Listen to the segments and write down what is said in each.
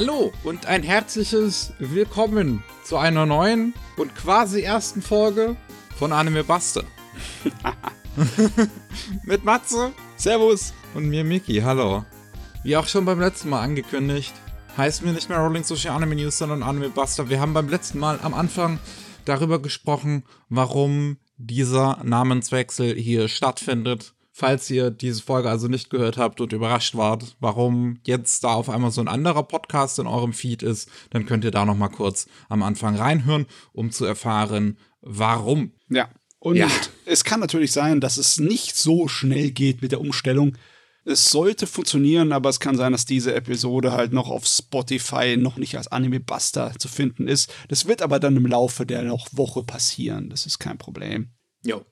Hallo und ein herzliches Willkommen zu einer neuen und quasi ersten Folge von Anime Buster. Mit Matze. Servus. Und mir Miki. Hallo. Wie auch schon beim letzten Mal angekündigt, heißen wir nicht mehr Rolling Social Anime News, sondern Anime Buster. Wir haben beim letzten Mal am Anfang darüber gesprochen, warum dieser Namenswechsel hier stattfindet. Falls ihr diese Folge also nicht gehört habt und überrascht wart, warum jetzt da auf einmal so ein anderer Podcast in eurem Feed ist, dann könnt ihr da noch mal kurz am Anfang reinhören, um zu erfahren, warum. Ja. Und ja. es kann natürlich sein, dass es nicht so schnell geht mit der Umstellung. Es sollte funktionieren, aber es kann sein, dass diese Episode halt noch auf Spotify noch nicht als Anime Buster zu finden ist. Das wird aber dann im Laufe der noch Woche passieren. Das ist kein Problem. Jo.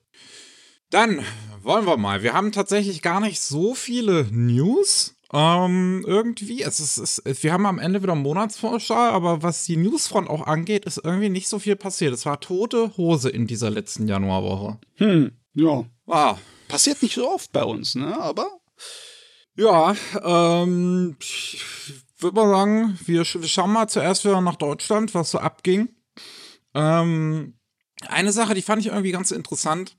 Dann wollen wir mal. Wir haben tatsächlich gar nicht so viele News. Ähm, irgendwie, es ist, es, wir haben am Ende wieder Monatsvorschau, aber was die Newsfront auch angeht, ist irgendwie nicht so viel passiert. Es war tote Hose in dieser letzten Januarwoche. Hm, ja. Ah. Passiert nicht so oft bei uns, ne? Aber. Ja, ähm, ich würde mal sagen, wir, wir schauen mal zuerst wieder nach Deutschland, was so abging. Ähm, eine Sache, die fand ich irgendwie ganz interessant.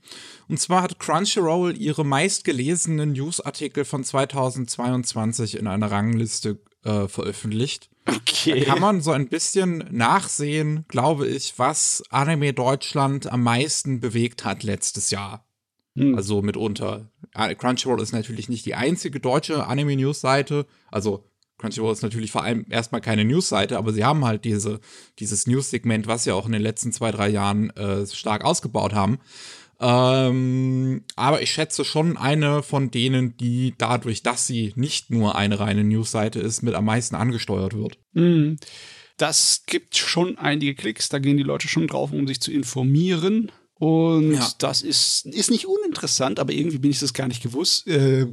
Und zwar hat Crunchyroll ihre meistgelesenen Newsartikel von 2022 in einer Rangliste äh, veröffentlicht. Okay. Da kann man so ein bisschen nachsehen, glaube ich, was Anime Deutschland am meisten bewegt hat letztes Jahr. Hm. Also mitunter. Crunchyroll ist natürlich nicht die einzige deutsche Anime-News-Seite. Also Crunchyroll ist natürlich vor allem erstmal keine News-Seite, aber sie haben halt diese, dieses News-Segment, was sie auch in den letzten zwei, drei Jahren äh, stark ausgebaut haben. Ähm, aber ich schätze schon eine von denen, die dadurch, dass sie nicht nur eine reine News-Seite ist, mit am meisten angesteuert wird. Mhm. Das gibt schon einige Klicks, da gehen die Leute schon drauf, um sich zu informieren. Und ja. das ist, ist nicht uninteressant, aber irgendwie bin ich das gar nicht gewusst, äh,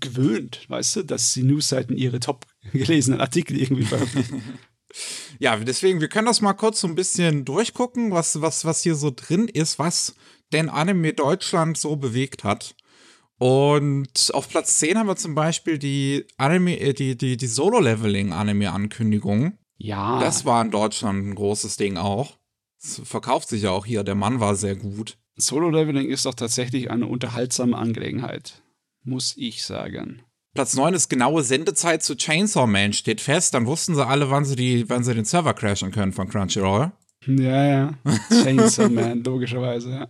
gewöhnt, weißt du, dass die Newsseiten ihre top gelesenen Artikel irgendwie veröffentlichen. ja, deswegen, wir können das mal kurz so ein bisschen durchgucken, was, was, was hier so drin ist, was denn Anime Deutschland so bewegt hat. Und auf Platz 10 haben wir zum Beispiel die Anime, äh, die, die, die Solo-Leveling-Anime-Ankündigung. Ja. Das war in Deutschland ein großes Ding auch. Das verkauft sich ja auch hier. Der Mann war sehr gut. Solo-Leveling ist doch tatsächlich eine unterhaltsame Angelegenheit. Muss ich sagen. Platz 9 ist genaue Sendezeit zu Chainsaw Man steht fest. Dann wussten sie alle, wann sie, die, wann sie den Server crashen können von Crunchyroll. Ja, ja. Chainsaw Man, logischerweise, ja.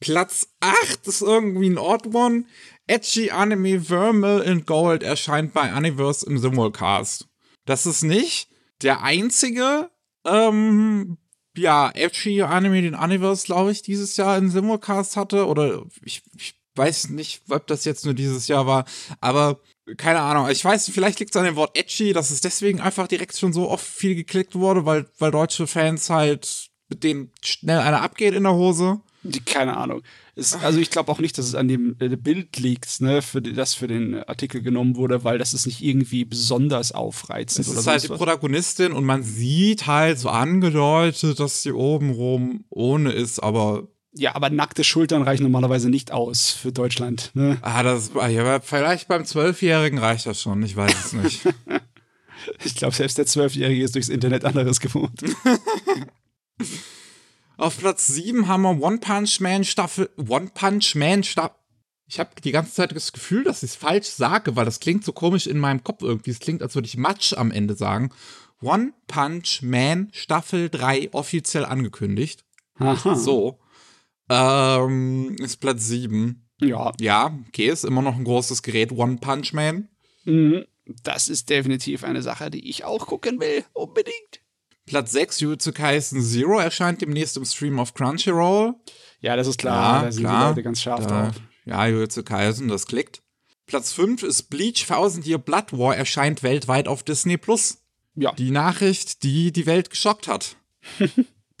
Platz 8 ist irgendwie ein Odd One. Edgy Anime Vermel in Gold erscheint bei Universe im Simulcast. Das ist nicht der einzige ähm, ja, edgy Anime, den Universe, glaube ich, dieses Jahr in Simulcast hatte. Oder ich, ich weiß nicht, ob das jetzt nur dieses Jahr war, aber keine Ahnung. Ich weiß, vielleicht liegt es an dem Wort edgy, dass es deswegen einfach direkt schon so oft viel geklickt wurde, weil, weil deutsche Fans halt mit denen schnell einer abgeht in der Hose. Keine Ahnung. Es, also ich glaube auch nicht, dass es an dem äh, Bild liegt, ne, für das für den Artikel genommen wurde, weil das ist nicht irgendwie besonders aufreizend. Es ist halt die was. Protagonistin und man sieht halt so angedeutet, dass sie obenrum ohne ist, aber ja, aber nackte Schultern reichen normalerweise nicht aus für Deutschland. Ne? Ah, das ja, vielleicht beim Zwölfjährigen reicht das schon, ich weiß es nicht. ich glaube, selbst der Zwölfjährige ist durchs Internet anderes gewohnt. Auf Platz 7 haben wir One Punch Man Staffel. One Punch Man Staffel. Ich habe die ganze Zeit das Gefühl, dass ich es falsch sage, weil das klingt so komisch in meinem Kopf irgendwie. Es klingt, als würde ich Matsch am Ende sagen. One Punch Man Staffel 3 offiziell angekündigt. Aha. So. Ähm, ist Platz 7. Ja. Ja, okay, ist immer noch ein großes Gerät, One Punch Man. Mhm. Das ist definitiv eine Sache, die ich auch gucken will, unbedingt. Platz 6, Jujutsu Kaisen Zero erscheint demnächst im Stream auf Crunchyroll. Ja, das ist klar. Ja, da sind klar. die Leute ganz scharf da, drauf. Ja, Jujutsu Kaisen, das klickt. Platz 5 ist Bleach Thousand Year Blood War erscheint weltweit auf Disney Plus. Ja. Die Nachricht, die die Welt geschockt hat.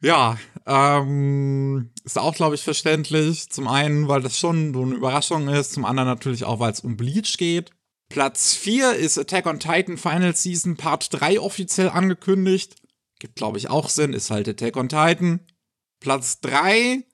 ja, ähm, ist auch, glaube ich, verständlich. Zum einen, weil das schon so eine Überraschung ist, zum anderen natürlich auch, weil es um Bleach geht. Platz 4 ist Attack on Titan Final Season Part 3 offiziell angekündigt. Gibt, glaube ich, auch Sinn, ist halt Attack on Titan. Platz 3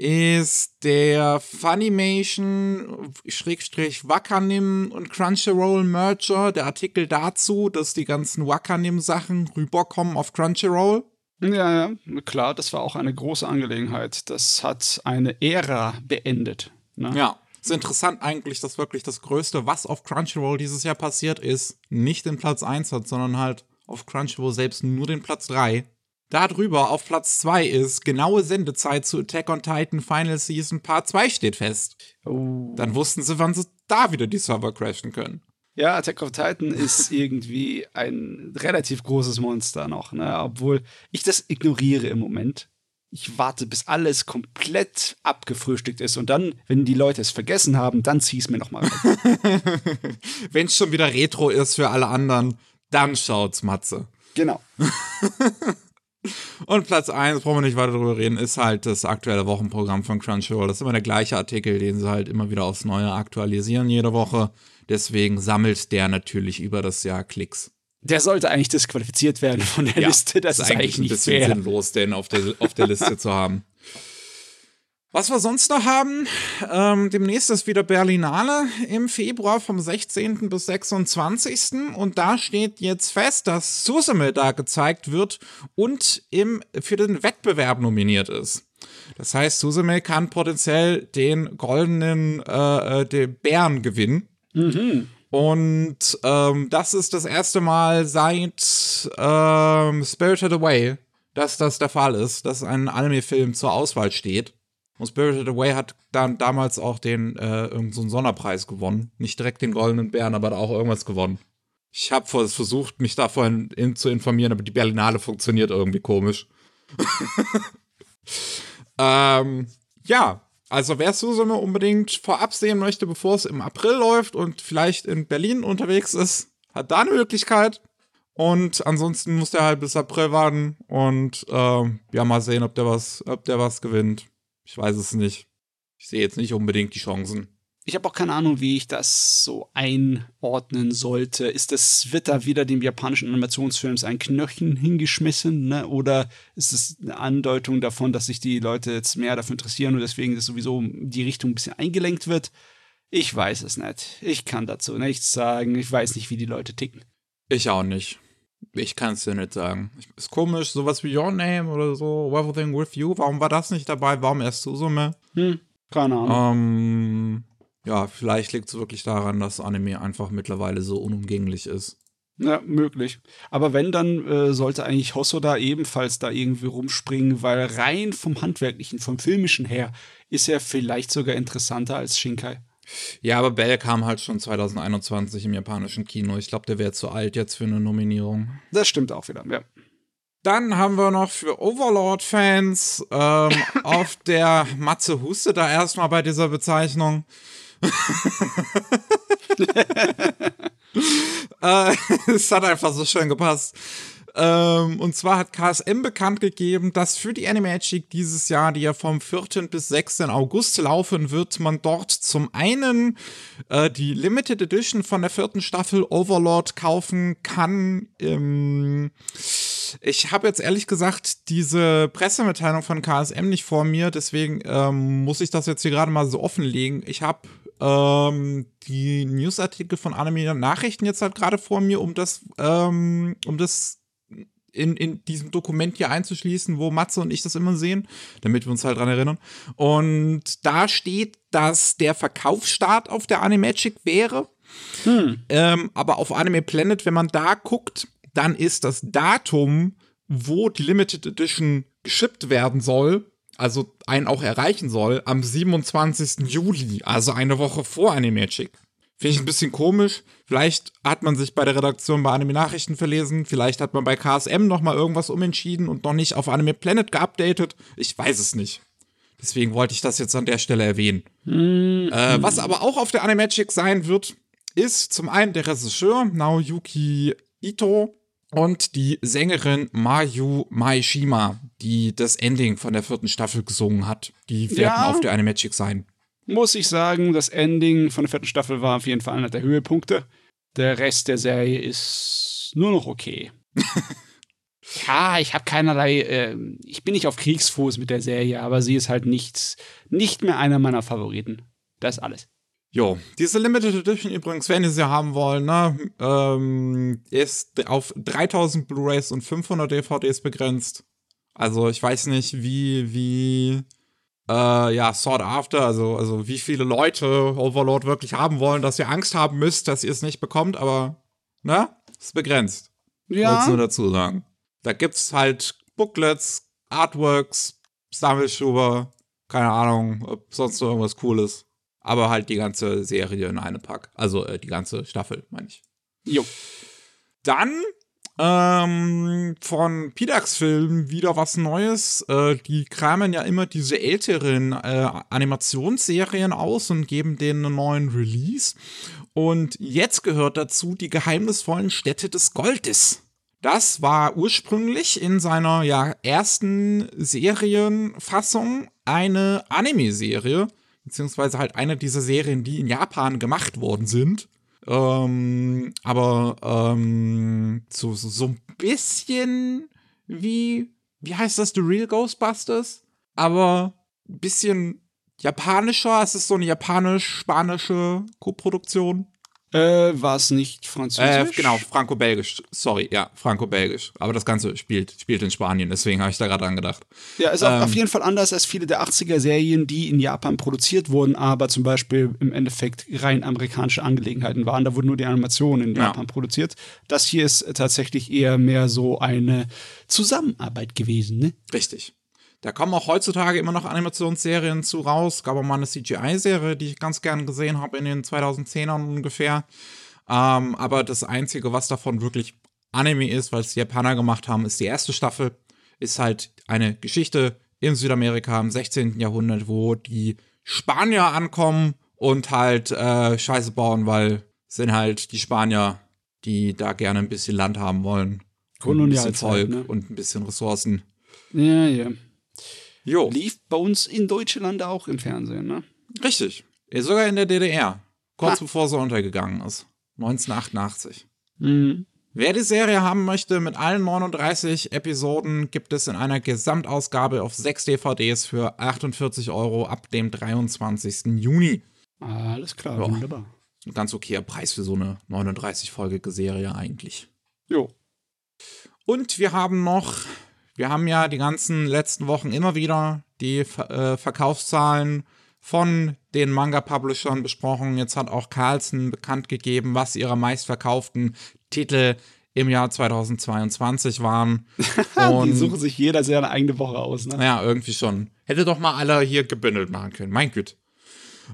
ist der Funimation Schrägstrich Wakanim und Crunchyroll Merger, der Artikel dazu, dass die ganzen Wakanim Sachen rüberkommen auf Crunchyroll. Ja, ja, klar, das war auch eine große Angelegenheit. Das hat eine Ära beendet. Ne? Ja. Ist interessant eigentlich, dass wirklich das Größte, was auf Crunchyroll dieses Jahr passiert ist, nicht den Platz 1 hat, sondern halt auf Crunchyroll selbst nur den Platz 3. Darüber auf Platz 2 ist genaue Sendezeit zu Attack on Titan Final Season Part 2 steht fest. Oh. Dann wussten sie, wann sie da wieder die Server crashen können. Ja, Attack on Titan ist irgendwie ein relativ großes Monster noch, ne? obwohl ich das ignoriere im Moment. Ich warte, bis alles komplett abgefrühstückt ist und dann, wenn die Leute es vergessen haben, dann zieh es mir nochmal rein. wenn es schon wieder Retro ist für alle anderen, dann schaut's Matze. Genau. Und Platz 1, brauchen wir nicht weiter drüber reden, ist halt das aktuelle Wochenprogramm von Crunchyroll. Das ist immer der gleiche Artikel, den sie halt immer wieder aufs Neue aktualisieren jede Woche. Deswegen sammelt der natürlich über das Jahr Klicks. Der sollte eigentlich disqualifiziert werden von der ja, Liste. Das ist, ist eigentlich, eigentlich ein bisschen fair. sinnlos, den auf der, auf der Liste zu haben. Was wir sonst noch haben, ähm, demnächst ist wieder Berlinale im Februar vom 16. bis 26. Und da steht jetzt fest, dass Susume da gezeigt wird und im, für den Wettbewerb nominiert ist. Das heißt, Susume kann potenziell den goldenen äh, äh den Bären gewinnen. Mhm. Und ähm, das ist das erste Mal seit ähm, Spirited Away, dass das der Fall ist, dass ein Anime-Film zur Auswahl steht. Und Spirited Away hat dann damals auch den äh, irgendeinen so Sonderpreis gewonnen. Nicht direkt den Goldenen Bären, aber auch irgendwas gewonnen. Ich habe versucht, mich da vorhin in, zu informieren, aber die Berlinale funktioniert irgendwie komisch. ähm, ja, also wer Susume unbedingt vorab sehen möchte, bevor es im April läuft und vielleicht in Berlin unterwegs ist, hat da eine Möglichkeit. Und ansonsten muss der halt bis April warten und äh, ja, mal sehen, ob der was, ob der was gewinnt. Ich weiß es nicht. Ich sehe jetzt nicht unbedingt die Chancen. Ich habe auch keine Ahnung, wie ich das so einordnen sollte. Ist das, wird da wieder dem japanischen Animationsfilms ein Knöchchen hingeschmissen, ne? Oder ist es eine Andeutung davon, dass sich die Leute jetzt mehr dafür interessieren und deswegen das sowieso die Richtung ein bisschen eingelenkt wird? Ich weiß es nicht. Ich kann dazu nichts sagen. Ich weiß nicht, wie die Leute ticken. Ich auch nicht. Ich kann es dir nicht sagen. Ist komisch, sowas wie Your Name oder so, Everything With You. Warum war das nicht dabei? Warum erst Susume? Hm, keine Ahnung. Ähm, ja, vielleicht liegt es wirklich daran, dass Anime einfach mittlerweile so unumgänglich ist. Ja, möglich. Aber wenn, dann äh, sollte eigentlich Hosoda ebenfalls da irgendwie rumspringen, weil rein vom Handwerklichen, vom Filmischen her, ist er vielleicht sogar interessanter als Shinkai. Ja, aber Bell kam halt schon 2021 im japanischen Kino. Ich glaube, der wäre zu alt jetzt für eine Nominierung. Das stimmt auch wieder, ja. Dann haben wir noch für Overlord-Fans ähm, auf der Matze Huste da erstmal bei dieser Bezeichnung. Äh, es hat einfach so schön gepasst. Ähm, und zwar hat KSM bekannt gegeben, dass für die Animagic dieses Jahr, die ja vom 4. bis 6. August laufen wird, man dort zum einen äh, die Limited Edition von der vierten Staffel Overlord kaufen kann. Ähm, ich habe jetzt ehrlich gesagt diese Pressemitteilung von KSM nicht vor mir, deswegen ähm, muss ich das jetzt hier gerade mal so offenlegen. Ich habe ähm, die Newsartikel von Anime Nachrichten jetzt halt gerade vor mir, um das, ähm, um das in, in diesem Dokument hier einzuschließen, wo Matze und ich das immer sehen, damit wir uns halt dran erinnern. Und da steht, dass der Verkaufsstart auf der Animagic wäre. Hm. Ähm, aber auf Anime Planet, wenn man da guckt, dann ist das Datum, wo die Limited Edition geschippt werden soll, also einen auch erreichen soll, am 27. Juli, also eine Woche vor Animagic. Finde ich ein bisschen komisch. Vielleicht hat man sich bei der Redaktion bei Anime Nachrichten verlesen. Vielleicht hat man bei KSM noch mal irgendwas umentschieden und noch nicht auf Anime Planet geupdatet. Ich weiß es nicht. Deswegen wollte ich das jetzt an der Stelle erwähnen. Mhm. Äh, was aber auch auf der Animagic sein wird, ist zum einen der Regisseur Naoyuki Ito und die Sängerin Mayu Maishima, die das Ending von der vierten Staffel gesungen hat. Die werden ja. auf der Animagic sein muss ich sagen, das Ending von der vierten Staffel war auf jeden Fall einer der Höhepunkte. Der Rest der Serie ist nur noch okay. Ja, ich habe keinerlei, äh, ich bin nicht auf Kriegsfuß mit der Serie, aber sie ist halt nicht, nicht mehr einer meiner Favoriten. Das ist alles. Jo, diese Limited Edition übrigens, wenn ihr sie haben wollt, ne, ähm, ist auf 3000 Blu-rays und 500 DVDs begrenzt. Also ich weiß nicht, wie, wie, äh, ja, Sword After, also, also wie viele Leute Overlord wirklich haben wollen, dass ihr Angst haben müsst, dass ihr es nicht bekommt, aber, ne, ist begrenzt. Ja. Wollt's nur dazu sagen. Da gibt's halt Booklets, Artworks, Sammelschuber, keine Ahnung, ob sonst noch irgendwas Cooles. Aber halt die ganze Serie in einem Pack. Also äh, die ganze Staffel, meine ich. Jo. Dann ähm, von Pidax Film wieder was Neues. Äh, die kramen ja immer diese älteren äh, Animationsserien aus und geben denen einen neuen Release. Und jetzt gehört dazu die geheimnisvollen Städte des Goldes. Das war ursprünglich in seiner ja, ersten Serienfassung eine Anime-Serie, beziehungsweise halt eine dieser Serien, die in Japan gemacht worden sind. Ähm, aber ähm, so, so, so ein bisschen wie, wie heißt das, The Real Ghostbusters? Aber ein bisschen japanischer. Es ist so eine japanisch-spanische Koproduktion. Äh, war es nicht Äh, französisch? genau, franco-belgisch. Sorry, ja, franco-belgisch. Aber das Ganze spielt, spielt in Spanien, deswegen habe ich da gerade dran gedacht. Ja, ist Ähm. auf jeden Fall anders als viele der 80er-Serien, die in Japan produziert wurden, aber zum Beispiel im Endeffekt rein amerikanische Angelegenheiten waren. Da wurden nur die Animationen in Ja. Japan produziert. Das hier ist tatsächlich eher mehr so eine Zusammenarbeit gewesen, ne? Richtig. Da kommen auch heutzutage immer noch Animationsserien zu raus. Gab auch mal eine CGI-Serie, die ich ganz gern gesehen habe in den 2010ern ungefähr. Ähm, aber das Einzige, was davon wirklich Anime ist, weil es die Japaner gemacht haben, ist die erste Staffel. Ist halt eine Geschichte in Südamerika im 16. Jahrhundert, wo die Spanier ankommen und halt äh, Scheiße bauen, weil es sind halt die Spanier, die da gerne ein bisschen Land haben wollen. Und ein bisschen Kolonialzeit, Volk ne? und ein bisschen Ressourcen. Ja, ja. Jo. Lief bei uns in Deutschland auch im Fernsehen, ne? Richtig. Sogar in der DDR. Kurz Ha. bevor sie untergegangen ist. 1988. Mhm. Wer die Serie haben möchte, mit allen 39 Episoden gibt es in einer Gesamtausgabe auf 6 DVDs für 48 Euro ab dem 23. Juni. Alles klar, Ja. wunderbar. Ein ganz okayer Preis für so eine 39-folgige Serie eigentlich. Jo. Und wir haben noch, wir haben ja die ganzen letzten Wochen immer wieder die äh, Verkaufszahlen von den Manga-Publishern besprochen. Jetzt hat auch Carlsen bekannt gegeben, was ihre meistverkauften Titel im Jahr 2022 waren. die Und suchen sich jeder seine eigene Woche aus, ne? ja, irgendwie schon. Hätte doch mal alle hier gebündelt machen können. Mein Gott.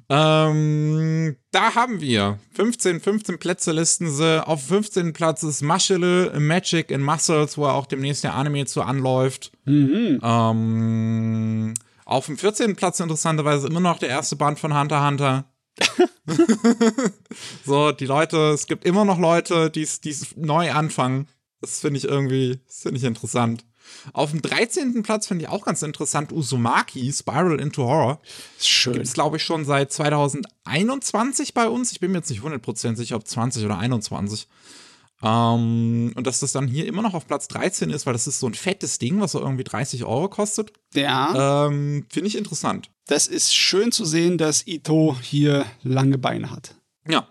Ähm, da haben wir 15, 15 Plätze listen sie. Auf 15. Platz ist Maschele Magic in Muscles, wo auch demnächst der Anime zu anläuft. Mhm. Ähm, auf dem 14. Platz interessanterweise immer noch der erste Band von Hunter Hunter. so, die Leute, es gibt immer noch Leute, die es neu anfangen. Das finde ich irgendwie, das finde ich interessant. Auf dem 13. Platz finde ich auch ganz interessant Uzumaki, Spiral into Horror. Schön. Gibt es, glaube ich, schon seit 2021 bei uns. Ich bin mir jetzt nicht 100% sicher, ob 20 oder 21. Ähm, und dass das dann hier immer noch auf Platz 13 ist, weil das ist so ein fettes Ding, was so irgendwie 30 Euro kostet. Ja, Ähm, Finde ich interessant. das ist schön zu sehen, dass Ito hier lange Beine hat. Ja.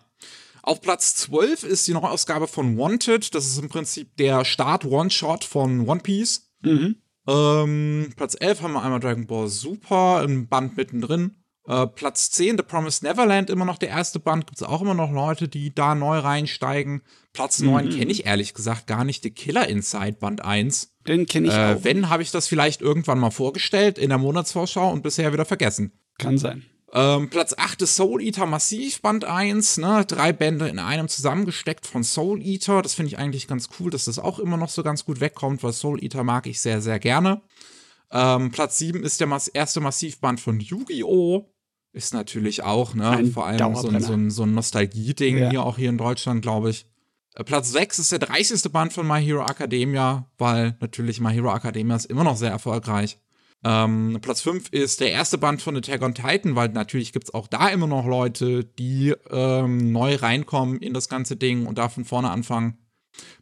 Auf Platz 12 ist die Neuausgabe von Wanted. Das ist im Prinzip der Start-One-Shot von One Piece. Mhm. Ähm, Platz 11 haben wir einmal Dragon Ball Super, im Band mittendrin. Äh, Platz 10, The Promised Neverland, immer noch der erste Band. Gibt es auch immer noch Leute, die da neu reinsteigen. Platz 9 kenne ich ehrlich gesagt gar nicht. The Killer Inside, Band 1. Den kenne ich Äh, auch. wenn, habe ich das vielleicht irgendwann mal vorgestellt in der Monatsvorschau und bisher wieder vergessen. Kann sein. Ähm, Platz 8 ist Soul Eater Massiv, Band 1, ne? Drei Bände in einem zusammengesteckt von Soul Eater. Das finde ich eigentlich ganz cool, dass das auch immer noch so ganz gut wegkommt, weil Soul Eater mag ich sehr, sehr gerne. Ähm, Platz 7 ist der Mas erste Massivband von Yu-Gi-Oh! Ist natürlich auch, ne? Ein Vor allem so so ein, so ein Nostalgie-Ding Ja. hier auch hier in Deutschland, glaube ich. Äh, Platz 6 ist der 30. Band von My Hero Academia, weil natürlich My Hero Academia ist immer noch sehr erfolgreich. Ähm, Platz 5 ist der erste Band von Attack on Titan, weil natürlich gibt es auch da immer noch Leute, die ähm, neu reinkommen in das ganze Ding und da von vorne anfangen.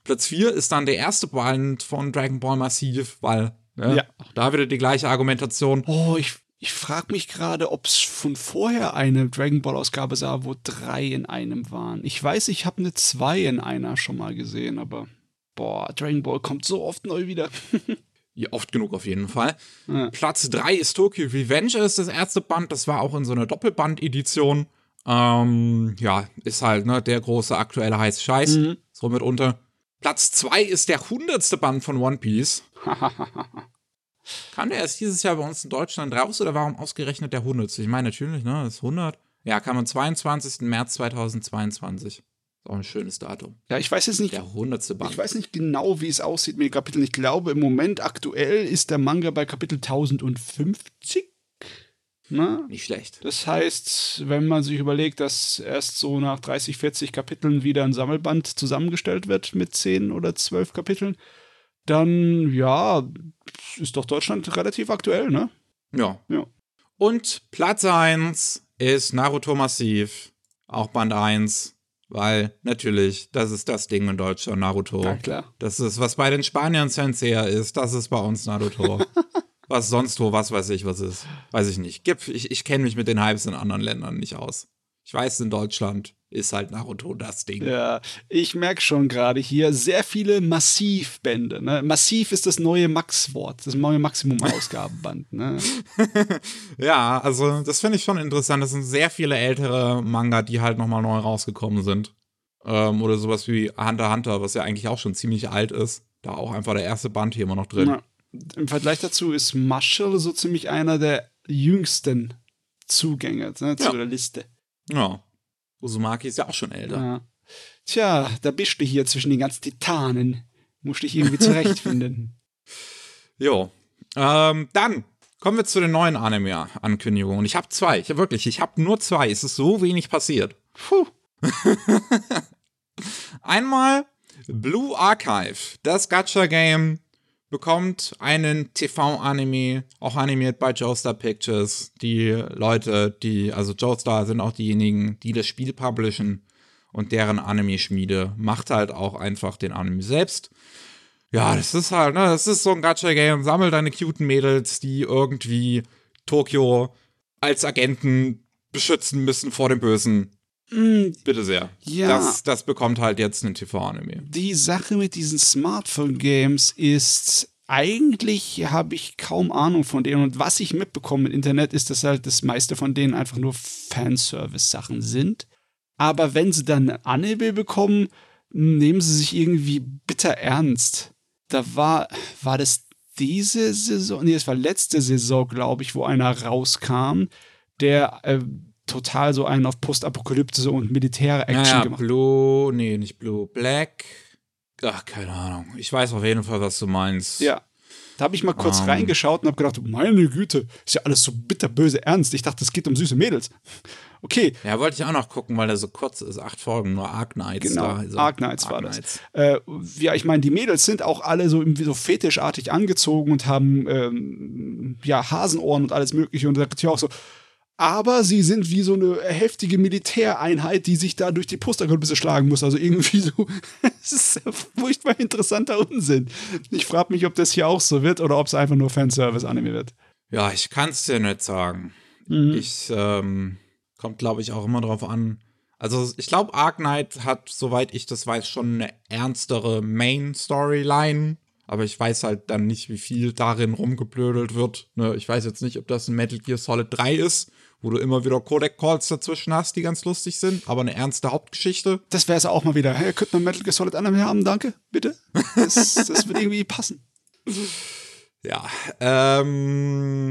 Platz 4 ist dann der erste Band von Dragon Ball Massiv, weil ne, Ja. auch da wieder die gleiche Argumentation. Oh, ich, ich frage mich gerade, ob es von vorher eine Dragon Ball Ausgabe sah, wo drei in einem waren. Ich weiß, ich habe eine zwei in einer schon mal gesehen, aber boah, Dragon Ball kommt so oft neu wieder. Ja, oft genug auf jeden Fall. Ja. Platz 3 ist Tokyo Revenge, ist das erste Band. Das war auch in so einer Doppelband-Edition. Ähm, ja, ist halt ne, der große aktuelle heiße Scheiß. Mhm. So mitunter. Platz 2 ist der hundertste Band von One Piece. Kam der erst dieses Jahr bei uns in Deutschland raus oder warum ausgerechnet der hundertste? Ich meine natürlich, ne, das ist 100. Ja, kam am 22. März 2022. Ist auch ein schönes Datum. ja, ich weiß jetzt nicht, Der hundertste Band. ich weiß nicht genau, wie es aussieht mit den Kapiteln. Ich glaube, im Moment aktuell ist der Manga bei Kapitel 1050. Na? Nicht schlecht. Das heißt, wenn man sich überlegt, dass erst so nach 30, 40 Kapiteln wieder ein Sammelband zusammengestellt wird mit 10 oder 12 Kapiteln, dann ja, ist doch Deutschland relativ aktuell, ne? Ja. Ja. Und Platz 1 ist Naruto Massiv. Auch Band 1. Weil natürlich, das ist das Ding in Deutschland, Naruto. Ja, klar. Das ist, was bei den Spaniern Sensei ist, das ist bei uns Naruto. was sonst wo, was weiß ich, was ist. Weiß ich nicht. Gib, ich ich kenne mich mit den Hypes in anderen Ländern nicht aus. Ich weiß, in Deutschland ist halt Naruto das Ding. Ja, ich merke schon gerade hier sehr viele Massivbände. Ne? Massiv ist das neue Max-Wort, das neue Maximum-Ausgabenband. Ne? Ja, also das finde ich schon interessant. Das sind sehr viele ältere Manga, die halt nochmal neu rausgekommen sind. Ähm, oder sowas wie Hunter Hunter, was ja eigentlich auch schon ziemlich alt ist. Da auch einfach der erste Band hier immer noch drin. Ja. Im Vergleich dazu ist Marshall so ziemlich einer der jüngsten Zugänge ne, zu Ja. der Liste. Ja. Uzumaki ist ja auch schon älter. Ja. Tja, da bist du hier zwischen den ganzen Titanen. Musst dich irgendwie zurechtfinden. Jo. Ähm, dann kommen wir zu den neuen Anime-Ankündigungen. Ich habe zwei. Ich hab wirklich, ich habe nur zwei. Es ist so wenig passiert. Puh. Einmal Blue Archive, das Gacha-Game, bekommt einen TV-Anime, auch animiert bei Joestar Pictures. Die Leute, die, also Joestar sind auch diejenigen, die das Spiel publishen und deren Anime-Schmiede macht halt auch einfach den Anime selbst. Ja, das ist halt, ne, das ist so ein Gacha-Game. Sammel deine cuten Mädels, die irgendwie Tokio als Agenten beschützen müssen vor dem Bösen. Bitte sehr. Ja. Das, das bekommt halt jetzt einen TV-Anime. Die Sache mit diesen Smartphone-Games ist, eigentlich habe ich kaum Ahnung von denen. Und was ich mitbekomme im Internet, ist, dass halt das meiste von denen einfach nur Fanservice-Sachen sind. Aber wenn sie dann ein Anime bekommen, nehmen sie sich irgendwie bitter ernst. Da war, war das diese Saison, nee, es war letzte Saison, glaube ich, wo einer rauskam, der äh, total so einen auf Postapokalyptische und militäre Action Naja, gemacht. Blue, nee, nicht Blue, Black. Ach, keine Ahnung. Ich weiß auf jeden Fall, was du meinst. Ja. Da habe ich mal kurz Ähm. reingeschaut und habe gedacht, meine Güte, ist ja alles so bitterböse ernst. Ich dachte, es geht um süße Mädels. Okay, Ja, wollte ich auch noch gucken, weil der so kurz ist. Acht Folgen, nur Arc Knights. genau. Da, also Ark Knights war Knights. das. Äh, ja, ich meine, die Mädels sind auch alle so irgendwie so fetischartig angezogen und haben ähm, ja Hasenohren und alles Mögliche. Und da sagt ja auch so. Aber sie sind wie so eine heftige Militäreinheit, die sich da durch die Postapokalypse schlagen muss. Also irgendwie so, es ist furchtbar interessanter Unsinn. Ich frage mich, ob das hier auch so wird oder ob es einfach nur Fanservice-Anime wird. Ja, ich kann es dir nicht sagen. Mhm. Ich, ähm, kommt, glaube ich, auch immer drauf an. Also, ich glaube, Arc Knight hat, soweit ich das weiß, schon eine ernstere Main-Storyline. Aber ich weiß halt dann nicht, wie viel darin rumgeblödelt wird. Ne, ich weiß jetzt nicht, ob das ein Metal Gear Solid 3 ist, wo du immer wieder Codec-Calls dazwischen hast, die ganz lustig sind, aber eine ernste Hauptgeschichte. Das wäre es auch mal wieder. Hey, könnte man Metal Gear Solid Anime haben, danke, bitte? Das, das wird irgendwie passen. Ja, ähm,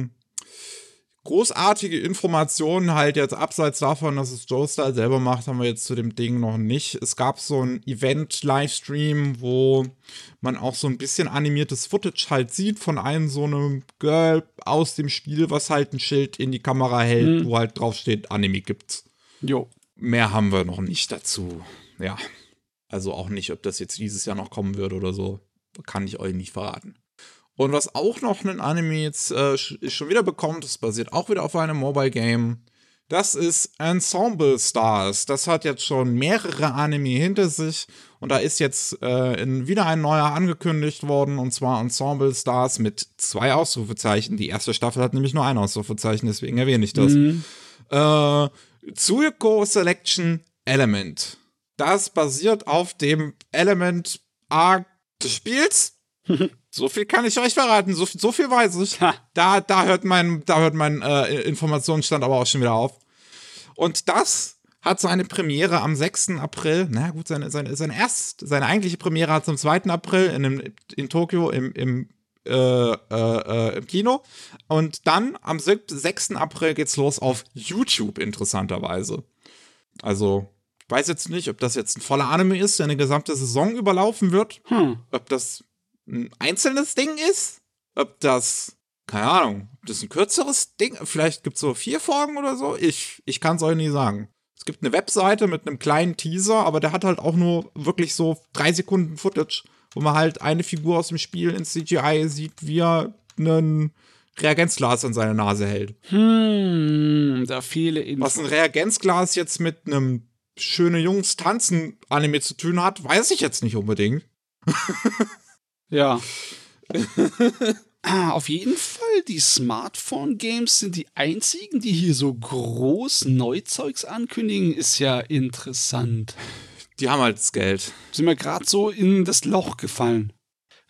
großartige Informationen halt jetzt abseits davon, dass es Joe Style selber macht, haben wir jetzt zu dem Ding noch nicht. Es gab so ein Event-Livestream, wo man auch so ein bisschen animiertes Footage halt sieht von einem so einem Girl aus dem Spiel, was halt ein Schild in die Kamera hält, wo halt drauf steht, Anime gibt's. Jo. Mehr haben wir noch nicht dazu. Ja. Also auch nicht, ob das jetzt dieses Jahr noch kommen wird oder so. Kann ich euch nicht verraten. Und was auch noch ein Anime jetzt äh, sch- schon wieder bekommt, das basiert auch wieder auf einem Mobile Game. Das ist Ensemble Stars. Das hat jetzt schon mehrere Anime hinter sich. Und da ist jetzt äh, in, wieder ein neuer angekündigt worden. Und zwar Ensemble Stars mit zwei Ausrufezeichen. Die erste Staffel hat nämlich nur ein Ausrufezeichen, deswegen erwähne ich das. Mhm. Äh, Selection Element. Das basiert auf dem Element A des Spiels. so viel kann ich euch verraten, so, so viel weiß ich. Da, da hört mein, da hört mein äh, Informationsstand aber auch schon wieder auf. Und das hat seine Premiere am 6. April. Na gut, seine, seine, seine, erst, seine eigentliche Premiere hat es am 2. April in, in, in Tokio im, im, äh, äh, äh, im Kino. Und dann am 6. April geht's los auf YouTube, interessanterweise. Also, ich weiß jetzt nicht, ob das jetzt ein voller Anime ist, der eine gesamte Saison überlaufen wird. Hm. Ob das ein einzelnes Ding ist. Ob das keine Ahnung, das ist ein kürzeres Ding. Vielleicht gibt es so vier Folgen oder so. Ich, ich kann es euch nie sagen. Es gibt eine Webseite mit einem kleinen Teaser, aber der hat halt auch nur wirklich so drei Sekunden Footage, wo man halt eine Figur aus dem Spiel in CGI sieht, wie er einen Reagenzglas an seine Nase hält. Hm, da viele Infos. Was ein Reagenzglas jetzt mit einem schöne Jungs tanzen Anime zu tun hat, weiß ich jetzt nicht unbedingt. ja. Ah, auf jeden Fall, die Smartphone-Games sind die einzigen, die hier so groß Neuzeugs ankündigen. Ist ja interessant. Die haben halt das Geld. Sind mir gerade so in das Loch gefallen.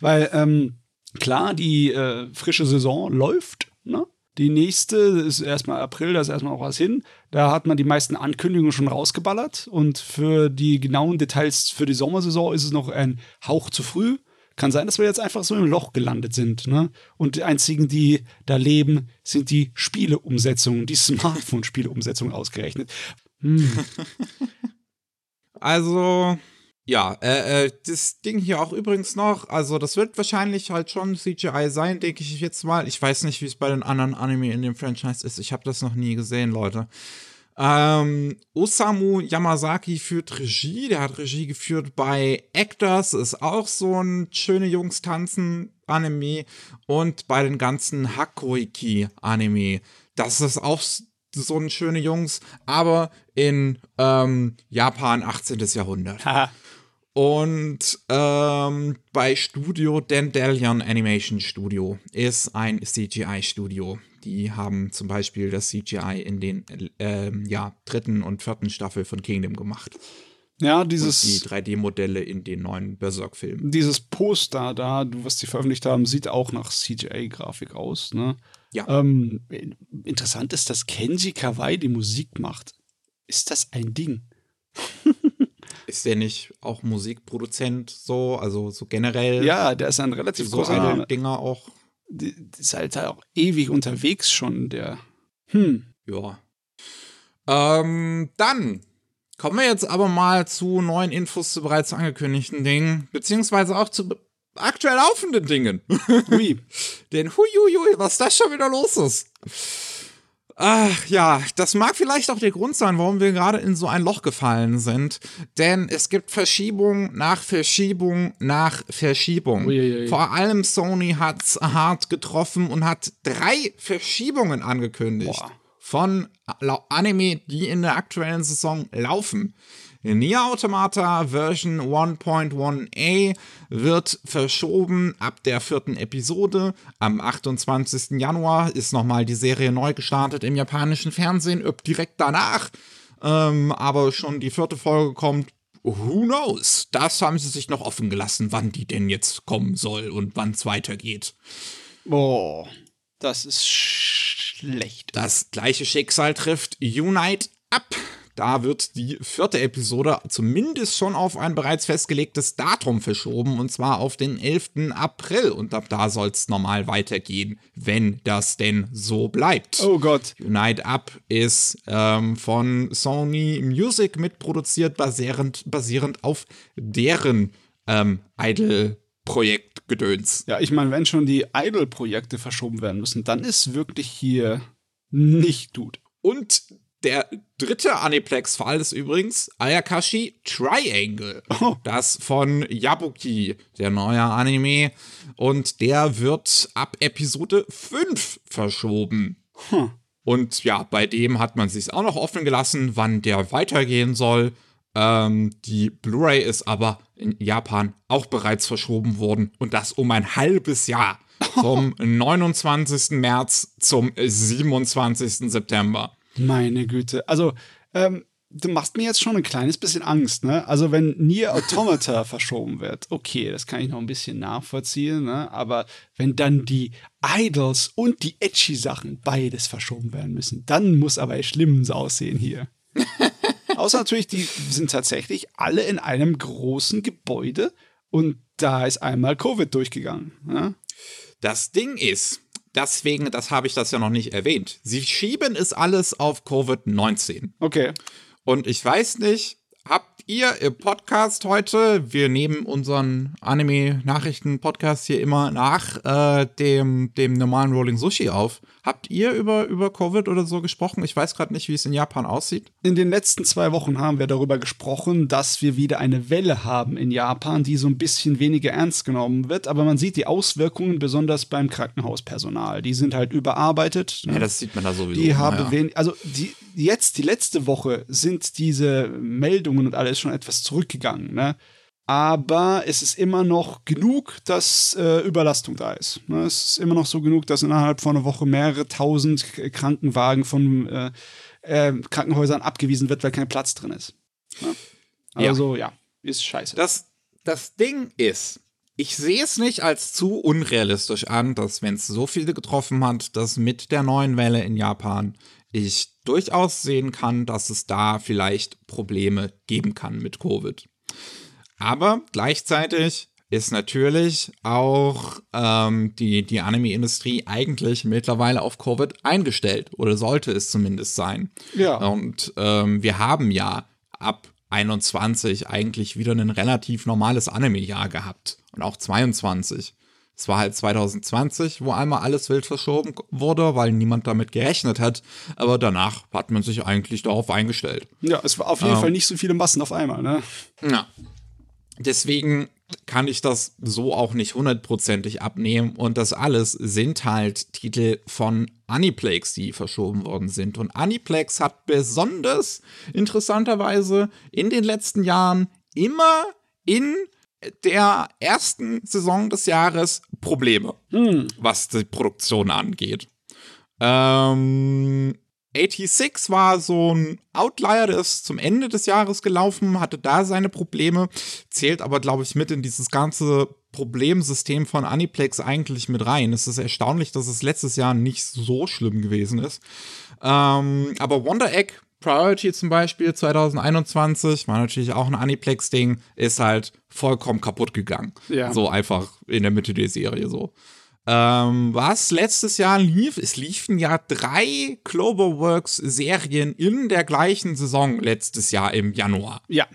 Weil, ähm, klar, die äh, frische Saison läuft, ne? Die nächste ist erstmal April, da ist erstmal auch was hin. Da hat man die meisten Ankündigungen schon rausgeballert. Und für die genauen Details für die Sommersaison ist es noch ein Hauch zu früh. Kann sein, dass wir jetzt einfach so im Loch gelandet sind. Ne? Und die einzigen, die da leben, sind die Spieleumsetzungen, die Smartphone-Spieleumsetzungen ausgerechnet. Hm. Also, ja, äh, äh, das Ding hier auch übrigens noch, also das wird wahrscheinlich halt schon CGI sein, denke ich jetzt mal. Ich weiß nicht, wie es bei den anderen Anime in dem Franchise ist. Ich habe das noch nie gesehen, Leute. Ähm, Osamu Yamazaki führt Regie. Der hat Regie geführt bei Actors, ist auch so ein schöne Jungs tanzen Anime und bei den ganzen Hakoiki Anime. Das ist auch so ein schöne Jungs, aber in ähm, Japan 18. Jahrhundert. Und ähm, bei Studio Dandelion Animation Studio ist ein CGI-Studio. Die haben zum Beispiel das CGI in den äh, ja, dritten und vierten Staffel von Kingdom gemacht. Ja, dieses. Und die 3D-Modelle in den neuen Berserk-Filmen. Dieses Poster da, was die veröffentlicht haben, sieht auch nach CGI-Grafik aus, ne? Ja. Ähm, interessant ist, dass Kenji Kawai die Musik macht. Ist das ein Ding? ist der nicht auch Musikproduzent so, also so generell? Ja, der ist ein relativ so großer Dinger auch ist halt auch ewig unterwegs schon, der. Hm. Ja. Ähm, dann kommen wir jetzt aber mal zu neuen Infos zu bereits angekündigten Dingen, beziehungsweise auch zu aktuell laufenden Dingen. Hui. Denn huiuiui, was da schon wieder los ist. Ach ja, das mag vielleicht auch der Grund sein, warum wir gerade in so ein Loch gefallen sind. Denn es gibt Verschiebung nach Verschiebung nach Verschiebung. Uiuiui. Vor allem Sony hat's hart getroffen und hat drei Verschiebungen angekündigt. Boah. Von Anime, die in der aktuellen Saison laufen. Nier Automata Version 1.1a wird verschoben ab der vierten Episode. Am 28. Januar ist nochmal die Serie neu gestartet im japanischen Fernsehen, ob direkt danach. Ähm, aber schon die vierte Folge kommt. Who knows? Das haben sie sich noch offen gelassen, wann die denn jetzt kommen soll und wann es weitergeht. Boah, das ist schlecht. Das gleiche Schicksal trifft Unite ab. Da wird die vierte Episode zumindest schon auf ein bereits festgelegtes Datum verschoben, und zwar auf den 11. April. Und ab da soll es normal weitergehen, wenn das denn so bleibt. Oh Gott. Unite Up ist ähm, von Sony Music mitproduziert, basierend, basierend auf deren ähm, Idol-Projekt Gedöns. Ja, ich meine, wenn schon die Idol-Projekte verschoben werden müssen, dann ist wirklich hier nicht gut. Und der dritte Aniplex-Fall ist übrigens Ayakashi Triangle. Oh. Das von Yabuki, der neue Anime. Und der wird ab Episode 5 verschoben. Hm. Und ja, bei dem hat man sich auch noch offen gelassen, wann der weitergehen soll. Ähm, die Blu-ray ist aber in Japan auch bereits verschoben worden und das um ein halbes Jahr. Vom 29. März zum 27. September. Meine Güte. Also, ähm, du machst mir jetzt schon ein kleines bisschen Angst, ne? Also, wenn Nier Automata verschoben wird, okay, das kann ich noch ein bisschen nachvollziehen, ne? Aber wenn dann die Idols und die Edgy-Sachen beides verschoben werden müssen, dann muss aber echt schlimm aussehen hier. Außer natürlich, die sind tatsächlich alle in einem großen Gebäude und da ist einmal Covid durchgegangen. Ne? Das Ding ist, deswegen, das habe ich das ja noch nicht erwähnt. Sie schieben es alles auf Covid-19. Okay. Und ich weiß nicht, ihr im Podcast heute, wir nehmen unseren Anime-Nachrichten-Podcast hier immer nach äh, dem, dem normalen Rolling Sushi auf. Habt ihr über, über Covid oder so gesprochen? Ich weiß gerade nicht, wie es in Japan aussieht. In den letzten zwei Wochen haben wir darüber gesprochen, dass wir wieder eine Welle haben in Japan, die so ein bisschen weniger ernst genommen wird. Aber man sieht die Auswirkungen besonders beim Krankenhauspersonal. Die sind halt überarbeitet. Ne? Ja, das sieht man da sowieso. Die haben ja. wenig, also die, jetzt, die letzte Woche sind diese Meldungen und alles schon etwas zurückgegangen. Ne? aber es ist immer noch genug, dass äh, Überlastung da ist. Ne? Es ist immer noch so genug, dass innerhalb von einer Woche mehrere tausend Krankenwagen von äh, äh, Krankenhäusern abgewiesen wird, weil kein Platz drin ist. Ne? Also ja. ja, ist scheiße. Das, das Ding ist, ich sehe es nicht als zu unrealistisch an, dass wenn es so viele getroffen hat, dass mit der neuen Welle in Japan ich durchaus sehen kann, dass es da vielleicht Probleme geben kann mit Covid. Aber gleichzeitig ist natürlich auch ähm, die, die Anime-Industrie eigentlich mittlerweile auf Covid eingestellt oder sollte es zumindest sein. Ja. Und ähm, wir haben ja ab 21 eigentlich wieder ein relativ normales Anime-Jahr gehabt und auch 22. Es war halt 2020, wo einmal alles wild verschoben wurde, weil niemand damit gerechnet hat. Aber danach hat man sich eigentlich darauf eingestellt. Ja, es war auf jeden ähm, Fall nicht so viele Massen auf einmal, ne? Ja. Deswegen kann ich das so auch nicht hundertprozentig abnehmen. Und das alles sind halt Titel von Aniplex, die verschoben worden sind. Und Aniplex hat besonders interessanterweise in den letzten Jahren immer in der ersten Saison des Jahres Probleme, hm. was die Produktion angeht. Ähm, 86 war so ein Outlier, der ist zum Ende des Jahres gelaufen, hatte da seine Probleme, zählt aber, glaube ich, mit in dieses ganze Problemsystem von Aniplex eigentlich mit rein. Es ist erstaunlich, dass es letztes Jahr nicht so schlimm gewesen ist. Ähm, aber Wonder Egg Priority zum Beispiel 2021 war natürlich auch ein Aniplex-Ding, ist halt vollkommen kaputt gegangen. Ja. So einfach in der Mitte der Serie so. Ähm, was letztes Jahr lief, es liefen ja drei Cloverworks-Serien in der gleichen Saison letztes Jahr im Januar. Ja.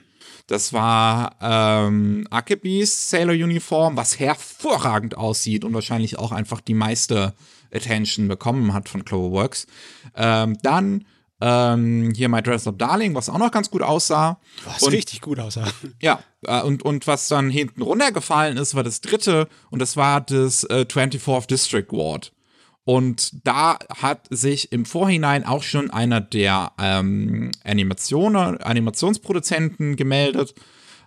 Das war ähm, Akebis Sailor Uniform, was hervorragend aussieht und wahrscheinlich auch einfach die meiste Attention bekommen hat von Cloverworks. Ähm, dann ähm, hier My Dress Up Darling, was auch noch ganz gut aussah. Was und, richtig gut aussah. Ja, äh, und, und was dann hinten runtergefallen ist, war das dritte und das war das äh, 24th District Ward. Und da hat sich im Vorhinein auch schon einer der ähm, Animationen, Animationsproduzenten gemeldet.